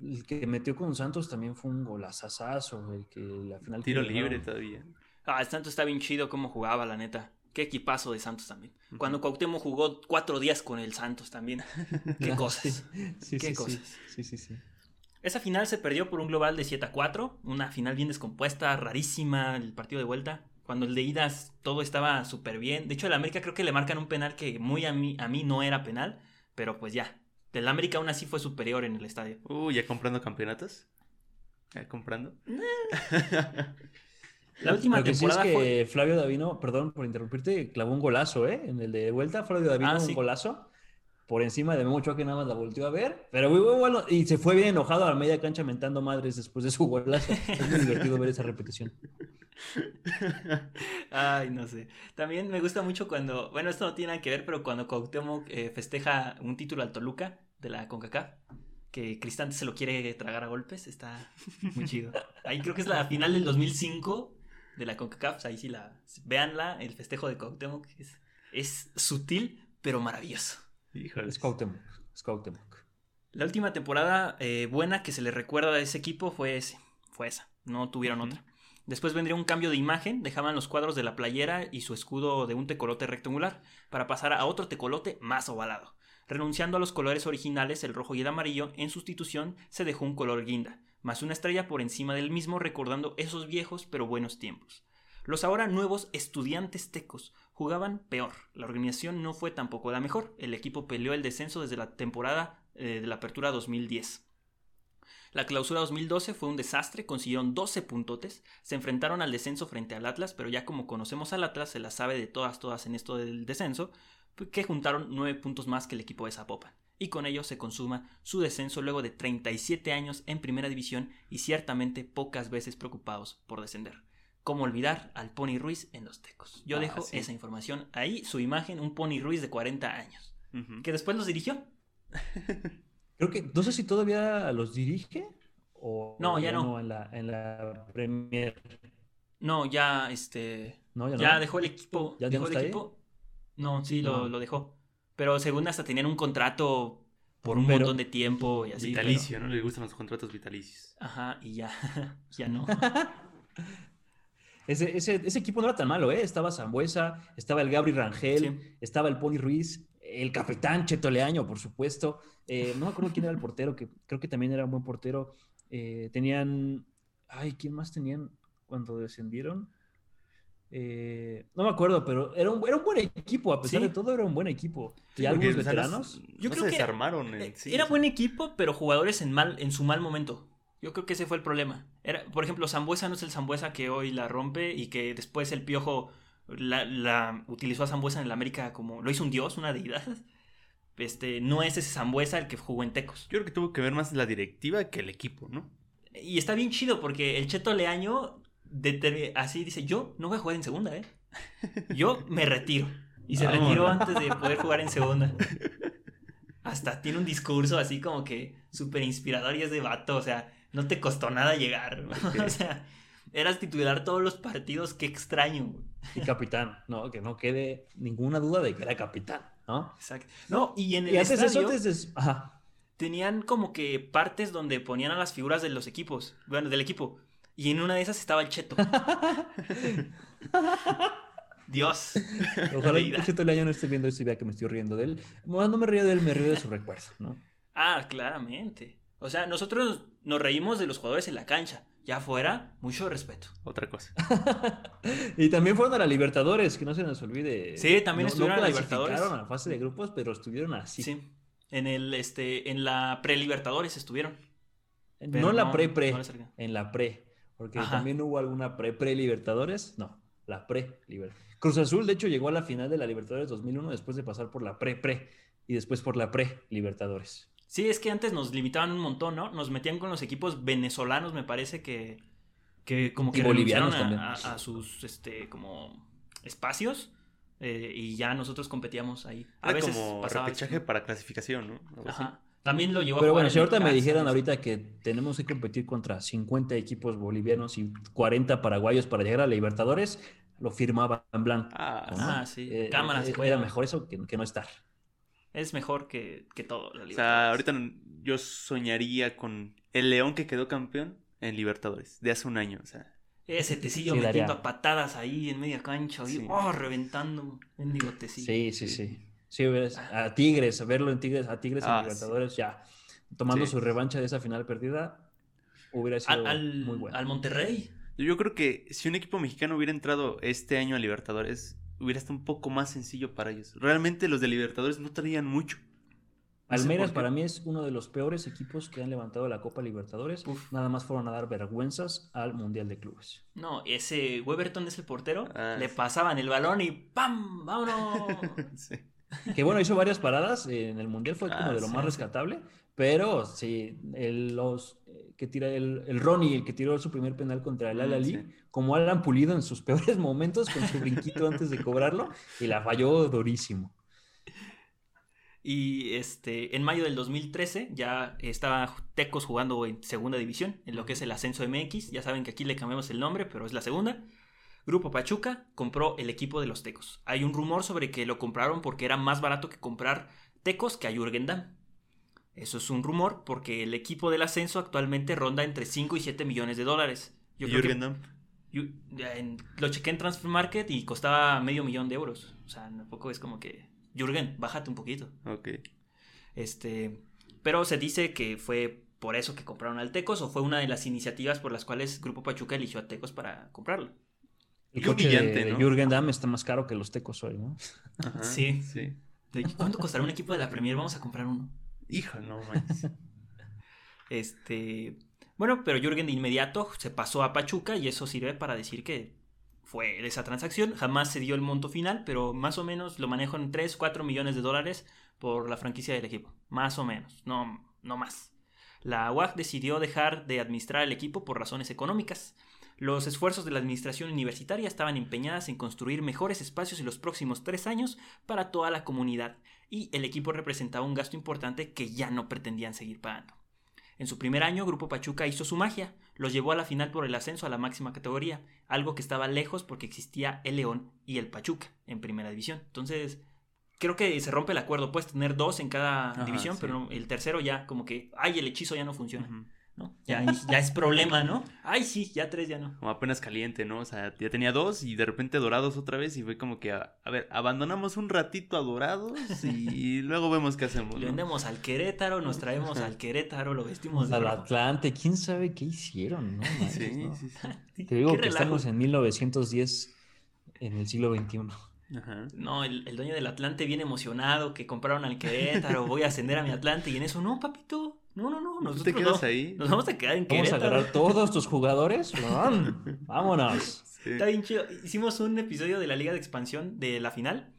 El que metió con Santos también fue un golazazazo. El que la final. Tiro libre todavía. Ah, el Santos está bien chido cómo jugaba, la neta. Qué equipazo de Santos también. Cuando Cuauhtémoc jugó cuatro días con el Santos también. Qué Ah, cosas. Sí, sí, Qué sí, cosas. Sí, sí, sí. Esa final se perdió por un global de 7 a 4. Una final bien descompuesta, rarísima, el partido de vuelta. Cuando el de idas todo estaba súper bien. De hecho, el América creo que le marcan un penal que muy a mí, a mí no era penal. Pero pues ya. El América aún así fue superior en el estadio. Uh, ¿ya comprando campeonatos? ¿Ya comprando? La última Lo que sí es temporada que fue. Flavio Davino, perdón por interrumpirte, clavó un golazo, ¿eh? En el de vuelta, Flavio Davino, Ah, sí. un golazo. Por encima de Ochoa, que nada más la volteó a ver. Pero muy muy bueno. Y se fue bien enojado a la media cancha mentando madres después de su golazo. Es muy divertido ver esa repetición. Ay, no sé. También me gusta mucho cuando. Bueno, esto no tiene nada que ver, pero cuando Cuauhtémoc eh, festeja un título al Toluca de la CONCACAF. Que Cristante se lo quiere tragar a golpes. Está muy chido. Ahí creo que es la final del 2005 de la CONCACAF. Ahí sí la. Véanla, el festejo de Cuauhtémoc. Es, es sutil, pero maravilloso. Híjole. Es Cuauhtémoc. Es Cuauhtémoc. La última temporada eh, buena que se le recuerda a ese equipo fue ese, fue esa, no tuvieron otra. Después vendría un cambio de imagen, dejaban los cuadros de la playera y su escudo de un tecolote rectangular para pasar a otro tecolote más ovalado. Renunciando a los colores originales, el rojo y el amarillo, en sustitución se dejó un color guinda, más una estrella por encima del mismo recordando esos viejos pero buenos tiempos. Los ahora nuevos estudiantes tecos jugaban peor. La organización no fue tampoco la mejor. El equipo peleó el descenso desde la temporada eh, de la apertura 2010. La clausura 2012 fue un desastre, consiguieron 12 puntotes, se enfrentaron al descenso frente al Atlas, pero ya como conocemos al Atlas, se la sabe de todas, todas en esto del descenso, que juntaron 9 puntos más que el equipo de Zapopan. Y con ello se consuma su descenso luego de 37 años en primera división y ciertamente pocas veces preocupados por descender. ¿Cómo olvidar al Pony Ruiz en los Tecos? Yo Ah, dejo sí. esa información ahí, su imagen, un Pony Ruiz de 40 años, Ujú. que después los dirigió. Creo que, no sé si todavía los dirige o No, ya no. en la, en la Premier. No, ya, este, No, ya, ya, no. dejó el equipo. ¿Ya- dejó el ahí? equipo. No, sí, No. Lo, lo dejó. Pero según hasta tenían un contrato por un Pero- montón de tiempo y así. pero- Vitalicio, ¿no? Le gustan los contratos vitalicios. Ajá, y ya, ya no. Ese, ese, ese equipo no era tan malo, ¿eh? Estaba Zambuesa, estaba el Gabri Rangel, Sí. estaba el Pony Ruiz, el capitán Cheto Leaño, por supuesto. Eh, no me acuerdo quién era el portero, que creo que también era un buen portero. Eh, tenían. Ay, ¿quién más tenían cuando descendieron? Eh, no me acuerdo, pero era un, era un buen equipo, a pesar Sí. de todo, era un buen equipo. y algunos veteranos. Yo no creo se que- desarmaron en Eh, sí. Era buen equipo, pero jugadores en, mal, en su mal momento. Yo creo que ese fue el problema. Era, por ejemplo, Zambuesa no es el Zambuesa que hoy la rompe y que después el Piojo la, la utilizó a Zambuesa en el América como lo hizo un dios, una deidad. Este, no es ese Zambuesa el que jugó en Tecos. Yo creo que tuvo que ver más la directiva que el equipo, ¿no? Y está bien chido porque el Cheto Leaño así dice, yo no voy a jugar en segunda, ¿eh? Yo me retiro. Y se Vámonos. retiró antes de poder jugar en segunda. Hasta tiene un discurso así como que súper inspirador y es de vato, o sea, no te costó nada llegar. Ok. O sea, eras titular todos los partidos, qué extraño. güey. Y capitán, ¿no? Que no quede ninguna duda de que era capitán, ¿no? Exacto. No, y en el Y antes de eso, estadio antes. Ajá. tenían como que partes donde ponían a las figuras de los equipos, bueno, del equipo. Y en una de esas estaba el Cheto. Dios. Ojalá el Cheto Leaño no esté viendo esto y vea que me estoy riendo de él. No me río de él, me río de su recuerdo, ¿no? Ah, claramente. O sea, nosotros nos reímos de los jugadores en la cancha. Ya afuera, mucho respeto. Otra cosa. y también fueron a la Libertadores, que no se nos olvide. Sí, también No- estuvieron no a la Libertadores. a la fase de grupos, pero estuvieron así. Sí. En el este en la pre-Libertadores estuvieron. No en la pre-pre, no en la pre. Porque Ajá. también hubo alguna pre-pre-Libertadores. No, la pre-Libertadores. Cruz Azul, de hecho, llegó a la final de la Libertadores 2001 después de pasar por la pre-pre y después por la pre-Libertadores. Sí, es que antes nos limitaban un montón, ¿no? Nos metían con los equipos venezolanos, me parece que que como Y que bolivianos renunciaron también. a, a- a sus este como espacios eh, y ya nosotros competíamos ahí. A Era veces como pasaba repechaje para clasificación, ¿no? Ajá. También lo llevó a Pero bueno, si ahorita me dijeran ¿no? ahorita que tenemos que competir contra 50 equipos bolivianos y 40 paraguayos para llegar a la Libertadores, lo firmaba en blanco. Ah, ¿no? Ah, sí. Eh, Cámaras, eh, era mejor eso que, que no estar. Es mejor que, que todo. la O sea, Libertadores. ahorita yo soñaría con el León que quedó campeón en Libertadores de hace un año. O sea, Ese tecillo Sí, metiendo daría. a patadas ahí en media cancha. y, Sí. oh, reventando. Mendigo tecillo. Sí, sí, sí. Sí, ves, a Tigres, a verlo en Tigres, a Tigres en Ah, Libertadores, ya tomando Sí. su revancha de esa final perdida, hubiera sido Al, al- muy bueno. al Monterrey. yo creo que si un equipo mexicano hubiera entrado este año a Libertadores, hubiera estado un poco más sencillo para ellos. Realmente los de Libertadores no traían mucho. No para mí es uno de los peores equipos que han levantado la Copa Libertadores. Uf. Nada más fueron a dar vergüenzas al Mundial de Clubes. No, ese Weberton es el portero. Ah, le sí. pasaban el balón y ¡pam! ¡Vámonos! Sí. Que bueno, hizo varias paradas en el Mundial, fue como Ah, de lo sí, más sí. rescatable. Pero sí, el, los eh, que tira el, el Ronnie, el que tiró su primer penal contra el Mm, Al Ali, sí. como Alan Pulido en sus peores momentos con su brinquito antes de cobrarlo, y la falló durísimo. Y este, en mayo del 2013 ya estaba Tecos jugando en segunda división, en lo que es el ascenso MX. Ya saben que aquí le cambiamos el nombre, pero es la segunda. Grupo Pachuca compró el equipo de los Tecos. Hay un rumor sobre que lo compraron porque era más barato que comprar Tecos que a Jürgen Damm. Eso es un rumor porque el equipo del ascenso actualmente ronda entre 5 y 7 millones de dólares. Yo ¿Y creo que- Jürgen Damm? yo- ya en- lo chequé en Transfer Market y costaba medio millón de euros. O sea, tampoco es como que. Jürgen, bájate un poquito. Ok. Este, pero se dice que fue por eso que compraron al Tecos o fue una de las iniciativas por las cuales Grupo Pachuca eligió a Tecos para comprarlo. El Qué coche de ¿no? Jürgen Damm está más caro que los tecos hoy, ¿no? Ajá, Sí. Sí. ¿Cuánto costará un equipo de la Premier? Vamos a comprar uno. Hijo, no manches. Este, bueno, pero Jürgen de inmediato se pasó a Pachuca y eso sirve para decir que fue esa transacción. Jamás se dio el monto final, pero más o menos lo manejo en 3, 4 millones de dólares por la franquicia del equipo. Más o menos, no, no más. La UAC decidió dejar de administrar el equipo por razones económicas. Los esfuerzos de la administración universitaria estaban empeñadas en construir mejores espacios en los próximos tres años para toda la comunidad y el equipo representaba un gasto importante que ya no pretendían seguir pagando. En su primer año, Grupo Pachuca hizo su magia, los llevó a la final por el ascenso a la máxima categoría, algo que estaba lejos porque existía el León y el Pachuca en primera división. Entonces, creo que se rompe el acuerdo, puedes tener dos en cada Ajá, división, sí. pero el tercero ya como que, ay, el hechizo ya no funciona. ¿No? Ya, ya es problema, ¿no? Ay, sí, ya tres ya no. Como apenas caliente, ¿no? O sea, ya tenía dos y de repente dorados otra vez y fue como que, a, a ver, abandonamos un ratito a dorados y luego vemos qué hacemos. Vendemos al Querétaro, nos traemos al Querétaro, lo vestimos de Al rojo. Atlante, quién sabe qué hicieron, ¿no? Sí, ¿no? sí, sí. Te digo que relajo. estamos en 1910, en el siglo XXI. Ajá. No, el, el dueño del Atlante viene emocionado que compraron al Querétaro, voy a ascender a mi Atlante y en eso, no, papito, no, no, no, ¿Tú nosotros te quedas no, ahí? nos vamos a quedar en Vamos a agarrar todos tus jugadores. ¡Vamos! Vámonos. Sí. Está bien chido. Hicimos un episodio de la Liga de Expansión de la final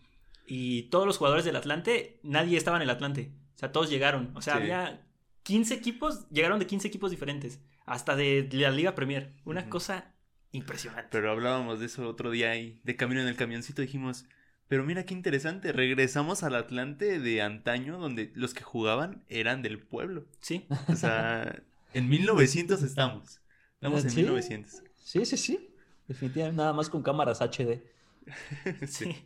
y todos los jugadores del Atlante, nadie estaba en el Atlante. O sea, todos llegaron. O sea, Sí. había 15 equipos, llegaron de 15 equipos diferentes, hasta de la Liga Premier. Una cosa Impresionante. Pero hablábamos de eso otro día y de camino en el camioncito dijimos, pero mira qué interesante, regresamos al Atlante de antaño donde los que jugaban eran del pueblo. Sí. O sea, en 1900 estamos. Estamos en ¿Sí? 1900. Sí, sí, sí. Definitivamente, nada más con cámaras HD. Sí. Sí.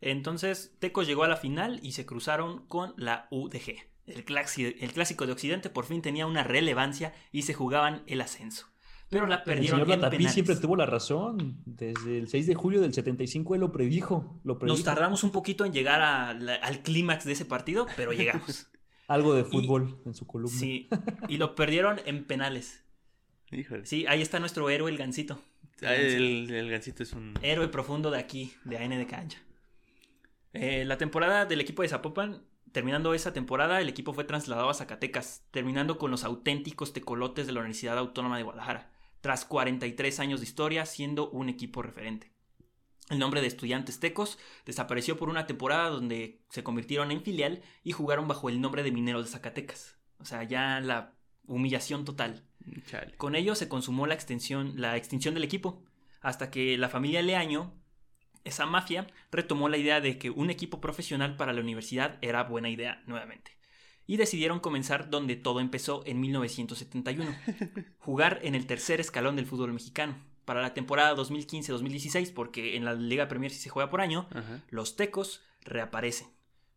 Entonces, Tecos llegó a la final y se cruzaron con la UDG. El, el clásico de Occidente por fin tenía una relevancia y se jugaban el ascenso. Pero la El perdieron señor en Latapí penales. siempre tuvo la razón. Desde el 6 de julio del 75 él lo predijo. Lo predijo. Nos tardamos un poquito en llegar a la- al clímax de ese partido, pero llegamos. Algo de fútbol en su columna. Sí, y lo perdieron en penales. Híjole. Sí, ahí está nuestro héroe, el gancito. Ah, El, el gancito es un... Héroe profundo de aquí, de AN de Cancha. Eh, la temporada del equipo de Zapopan, terminando esa temporada, el equipo fue trasladado a Zacatecas, terminando con los auténticos tecolotes de la Universidad Autónoma de Guadalajara, tras 43 años de historia siendo un equipo referente. El nombre de Estudiantes Tecos desapareció por una temporada donde se convirtieron en filial y jugaron bajo el nombre de Mineros de Zacatecas. O sea, ya la humillación total. Chale. Con ello se consumó la extensión, la extinción del equipo, hasta que la familia Leaño, esa mafia, retomó la idea de que un equipo profesional para la universidad era buena idea nuevamente. Y decidieron comenzar donde todo empezó en 1971, jugar en el tercer escalón del fútbol mexicano. Para la temporada 2015-2016, porque en la Liga Premier sí se juega por año, Ajá. los tecos reaparecen,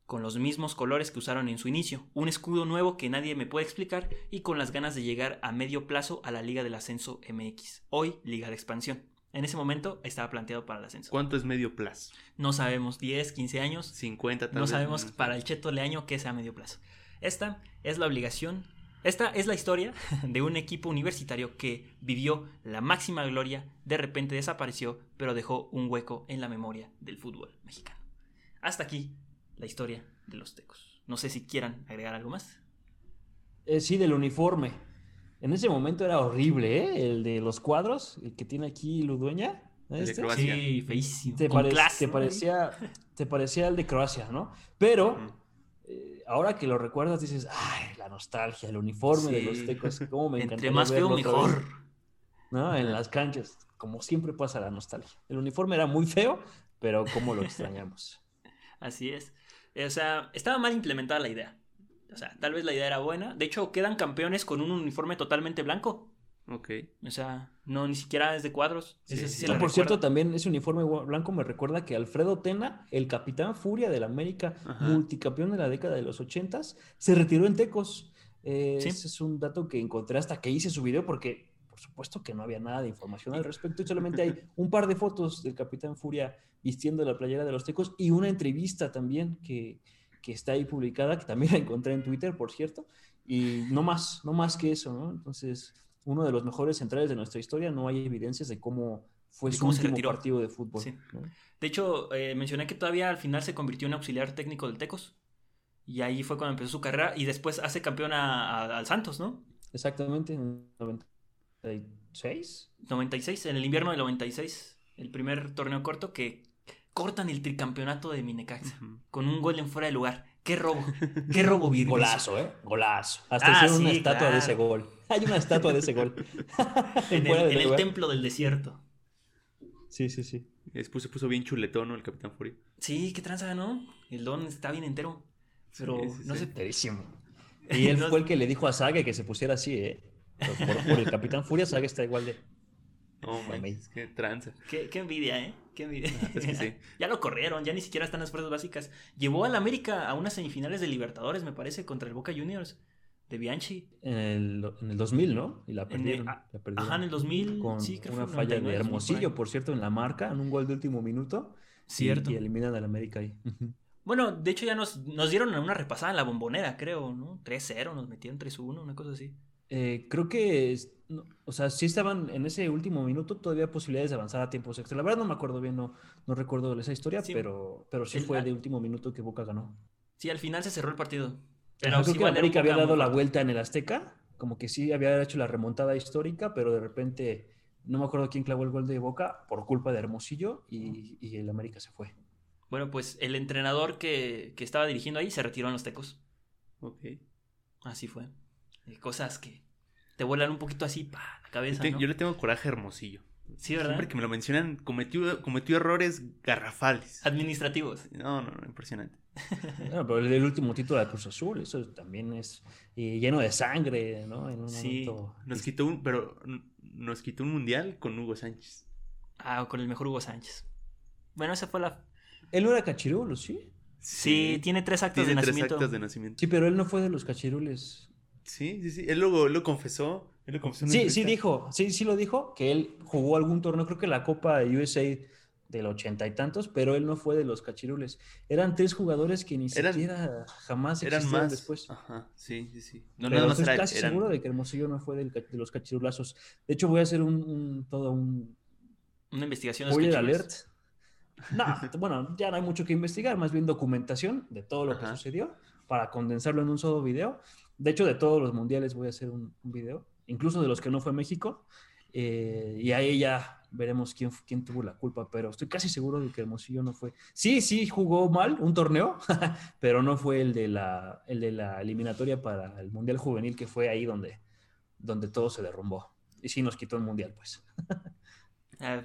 con los mismos colores que usaron en su inicio, un escudo nuevo que nadie me puede explicar y con las ganas de llegar a medio plazo a la Liga del Ascenso MX, hoy Liga de Expansión. En ese momento estaba planteado para el ascenso. ¿Cuánto es medio plazo? No sabemos, 10, 15 años, 50 tal no vez, sabemos sé. para el Cheto Leaño que sea medio plazo. Esta es la obligación, esta es la historia de un equipo universitario que vivió la máxima gloria, de repente desapareció, pero dejó un hueco en la memoria del fútbol mexicano. Hasta aquí la historia de los tecos. No sé si quieran agregar algo más. Eh, sí, del uniforme. En ese momento era horrible, ¿eh? El de los cuadros, el que tiene aquí Ludueña. Este. Croacia. Sí, feísimo. Te, con pare- clase, te ¿no? parecía, te parecía el de Croacia, ¿no? Pero ahora que lo recuerdas dices, ay, la nostalgia, el uniforme de los tecos, cómo me encanta. Entre más feo, mejor. ¿no? En las canchas, como siempre pasa la nostalgia. El uniforme era muy feo, pero cómo lo extrañamos. Así es. O sea, estaba mal implementada la idea. O sea, tal vez la idea era buena. De hecho, quedan campeones con un uniforme totalmente blanco. Ok. O sea, no ni siquiera es de cuadros. Sí, sí, se sí. le por cierto, también ese uniforme blanco me recuerda que Alfredo Tena, el capitán Furia del América, Ajá. multicampeón de la década de los ochentas, se retiró en Tecos. Eh, Sí. Ese es un dato que encontré hasta que hice su video porque, por supuesto que no había nada de información al respecto y solamente hay un par de fotos del capitán Furia vistiendo la playera de los Tecos y una entrevista también que, que está ahí publicada, que también la encontré en Twitter, por cierto, y no más, no más que eso, ¿no? Entonces, uno de los mejores centrales de nuestra historia, no hay evidencias de cómo fue De su último partido de fútbol. Sí. ¿no? De hecho, eh, mencioné que todavía al final se convirtió en auxiliar técnico del Tecos. Y ahí fue cuando empezó su carrera. Y después hace campeón a- a- al Santos, ¿no? Exactamente, en 96. 96, en el invierno del 96. El primer torneo corto que cortan el tricampeonato de Minecaxa. Ujú. Con un gol en fuera de lugar. ¡Qué robo! ¡Qué robo, virgen! Golazo, ¿eh? Golazo. Hasta Ah, hicieron una estatua de ese gol. Hay una estatua de ese gol. En el, en templo del desierto. Sí, sí, sí. Después se puso bien chuletón, ¿no? El Capitán Furia. Sí, qué tranza, ¿no? El don está bien entero. Pero Sí, sí, no sí. sé. Enterísimo. Y él No- fue el que le dijo a Saga que se pusiera así, ¿eh? Por, por- por el Capitán Furia, Saga está igual de. Mami. man, es que tranza. Qué, qué envidia, ¿eh? Qué envidia. Ah, es que sí. ya lo corrieron, ya ni siquiera están las fuerzas básicas. Llevó al América a unas semifinales de Libertadores, me parece, contra el Boca Juniors de Bianchi. En el, en el 2000, ¿no? Y la En el- perdieron. ah, la perdieron. Ajá, en el 2000. Con sí, creo que una fue falla 99, de 2000 por Hermosillo, por cierto, en la marca, en un gol de último minuto. y- Cierto. Y, eliminan al América ahí. Bueno, de hecho ya nos, nos dieron una repasada en la bombonera, creo, ¿no? 3-0, nos metieron 3-1, una cosa así. Eh, creo que, no, o sea, sí estaban en ese último minuto todavía posibilidades de avanzar a tiempos extra. La verdad no me acuerdo bien, no, no recuerdo esa historia, Sí. pero, pero sí El- fue de último minuto que Boca ganó. Sí, al final se cerró el partido. Pero creo sí que América había dado la vuelta en el Azteca, como que sí había hecho la remontada histórica, pero de repente no me acuerdo quién clavó el gol de Boca por culpa de Hermosillo y, y el América se fue. Bueno, pues el entrenador que, que estaba dirigiendo ahí se retiró en los tecos. Ok. Así fue. Eh, Cosas que te vuelan un poquito así, pa, la Yo, cabeza, te- ¿no? yo le tengo coraje Hermosillo. Sí, ¿verdad? Siempre que me lo mencionan, cometió, cometió errores garrafales. Administrativos. No, no, no, impresionante. Bueno, pero el, el último título de Cruz Azul, eso también es y lleno de sangre, ¿no? En un Sí. momento- Nos quitó un, pero nos quitó un mundial con Hugo Sánchez. Ah, con el mejor Hugo Sánchez. Bueno, esa fue la... Él no era cachirulo, ¿sí? Sí, tiene tres actos Tiene de tres nacimiento. actas de nacimiento. Sí, pero él no fue de los cachirules. Sí, sí, sí. Él luego lo confesó. Él lo confesó en Sí, sí dijo, sí, sí lo dijo, que él jugó algún torneo, creo que la Copa USA del ochenta y tantos, pero él no fue de los cachirules. Eran tres jugadores que ni Eran- siquiera jamás Eran existieron más. después. Ajá, sí, sí, sí. No, Pero nada más estoy era casi eran- seguro de que Hermosillo no fue del de los cachirulazos. De hecho, voy a hacer un, un- todo un Una investigación. de spoiler alert. No, bueno, ya no hay mucho que investigar, más bien documentación de todo lo que sucedió para condensarlo en un solo video. De hecho, de todos los mundiales voy a hacer un, un video, incluso de los que no fue México. eh, y ahí ya veremos quién, quién tuvo la culpa, pero estoy casi seguro de que Hermosillo no fue. Sí, sí jugó mal un torneo, pero no fue el de la, el de la eliminatoria para el Mundial Juvenil, que fue ahí donde, donde todo se derrumbó. Y sí nos quitó el Mundial, pues. Ah,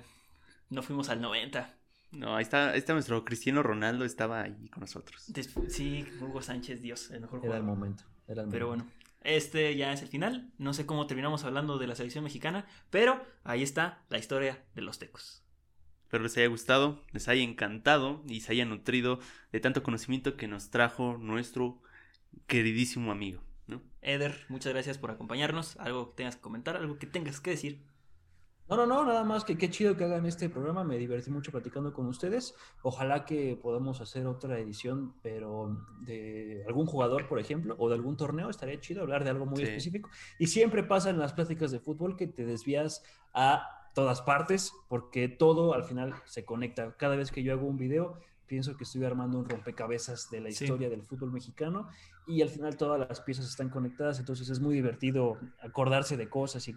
no fuimos al 90. No, ahí está, ahí está nuestro Cristiano Ronaldo, estaba ahí con nosotros. Des- sí, Hugo Sánchez, Dios, el mejor Era el momento. Era el Pero bueno, este ya es el final. No sé cómo terminamos hablando de la selección mexicana, pero ahí está la historia de los tecos. Espero les haya gustado, les haya encantado y se haya nutrido de tanto conocimiento que nos trajo nuestro queridísimo amigo, ¿no? Eder, muchas gracias por acompañarnos. Algo que tengas que comentar, algo que tengas que decir. No, no, no, nada más que qué chido que hagan este programa. Me divertí mucho platicando con ustedes. Ojalá que podamos hacer otra edición, pero de algún jugador, por ejemplo, o de algún torneo. Estaría chido hablar de algo muy Sí. específico. Y siempre pasa en las pláticas de fútbol que te desvías a todas partes, porque todo al final se conecta. Cada vez que yo hago un video, pienso que estoy armando un rompecabezas de la Sí. historia del fútbol mexicano y al final todas las piezas están conectadas, entonces es muy divertido acordarse de cosas y,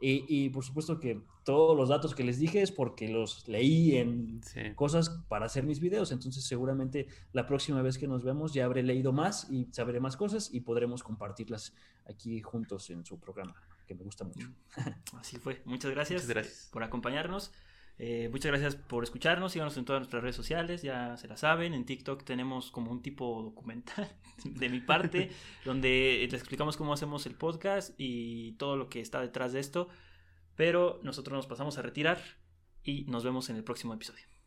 y, y por supuesto que todos los datos que les dije es porque los leí en Sí. cosas para hacer mis videos, entonces seguramente la próxima vez que nos vemos ya habré leído más y sabré más cosas y podremos compartirlas aquí juntos en su programa, que me gusta mucho. Así fue. Muchas gracias, Muchas gracias. por acompañarnos. Eh, muchas gracias por escucharnos. Síganos en todas nuestras redes sociales, ya se la saben. En TikTok tenemos como un tipo documental de mi parte, donde les explicamos cómo hacemos el podcast y todo lo que está detrás de esto. Pero nosotros nos pasamos a retirar y nos vemos en el próximo episodio.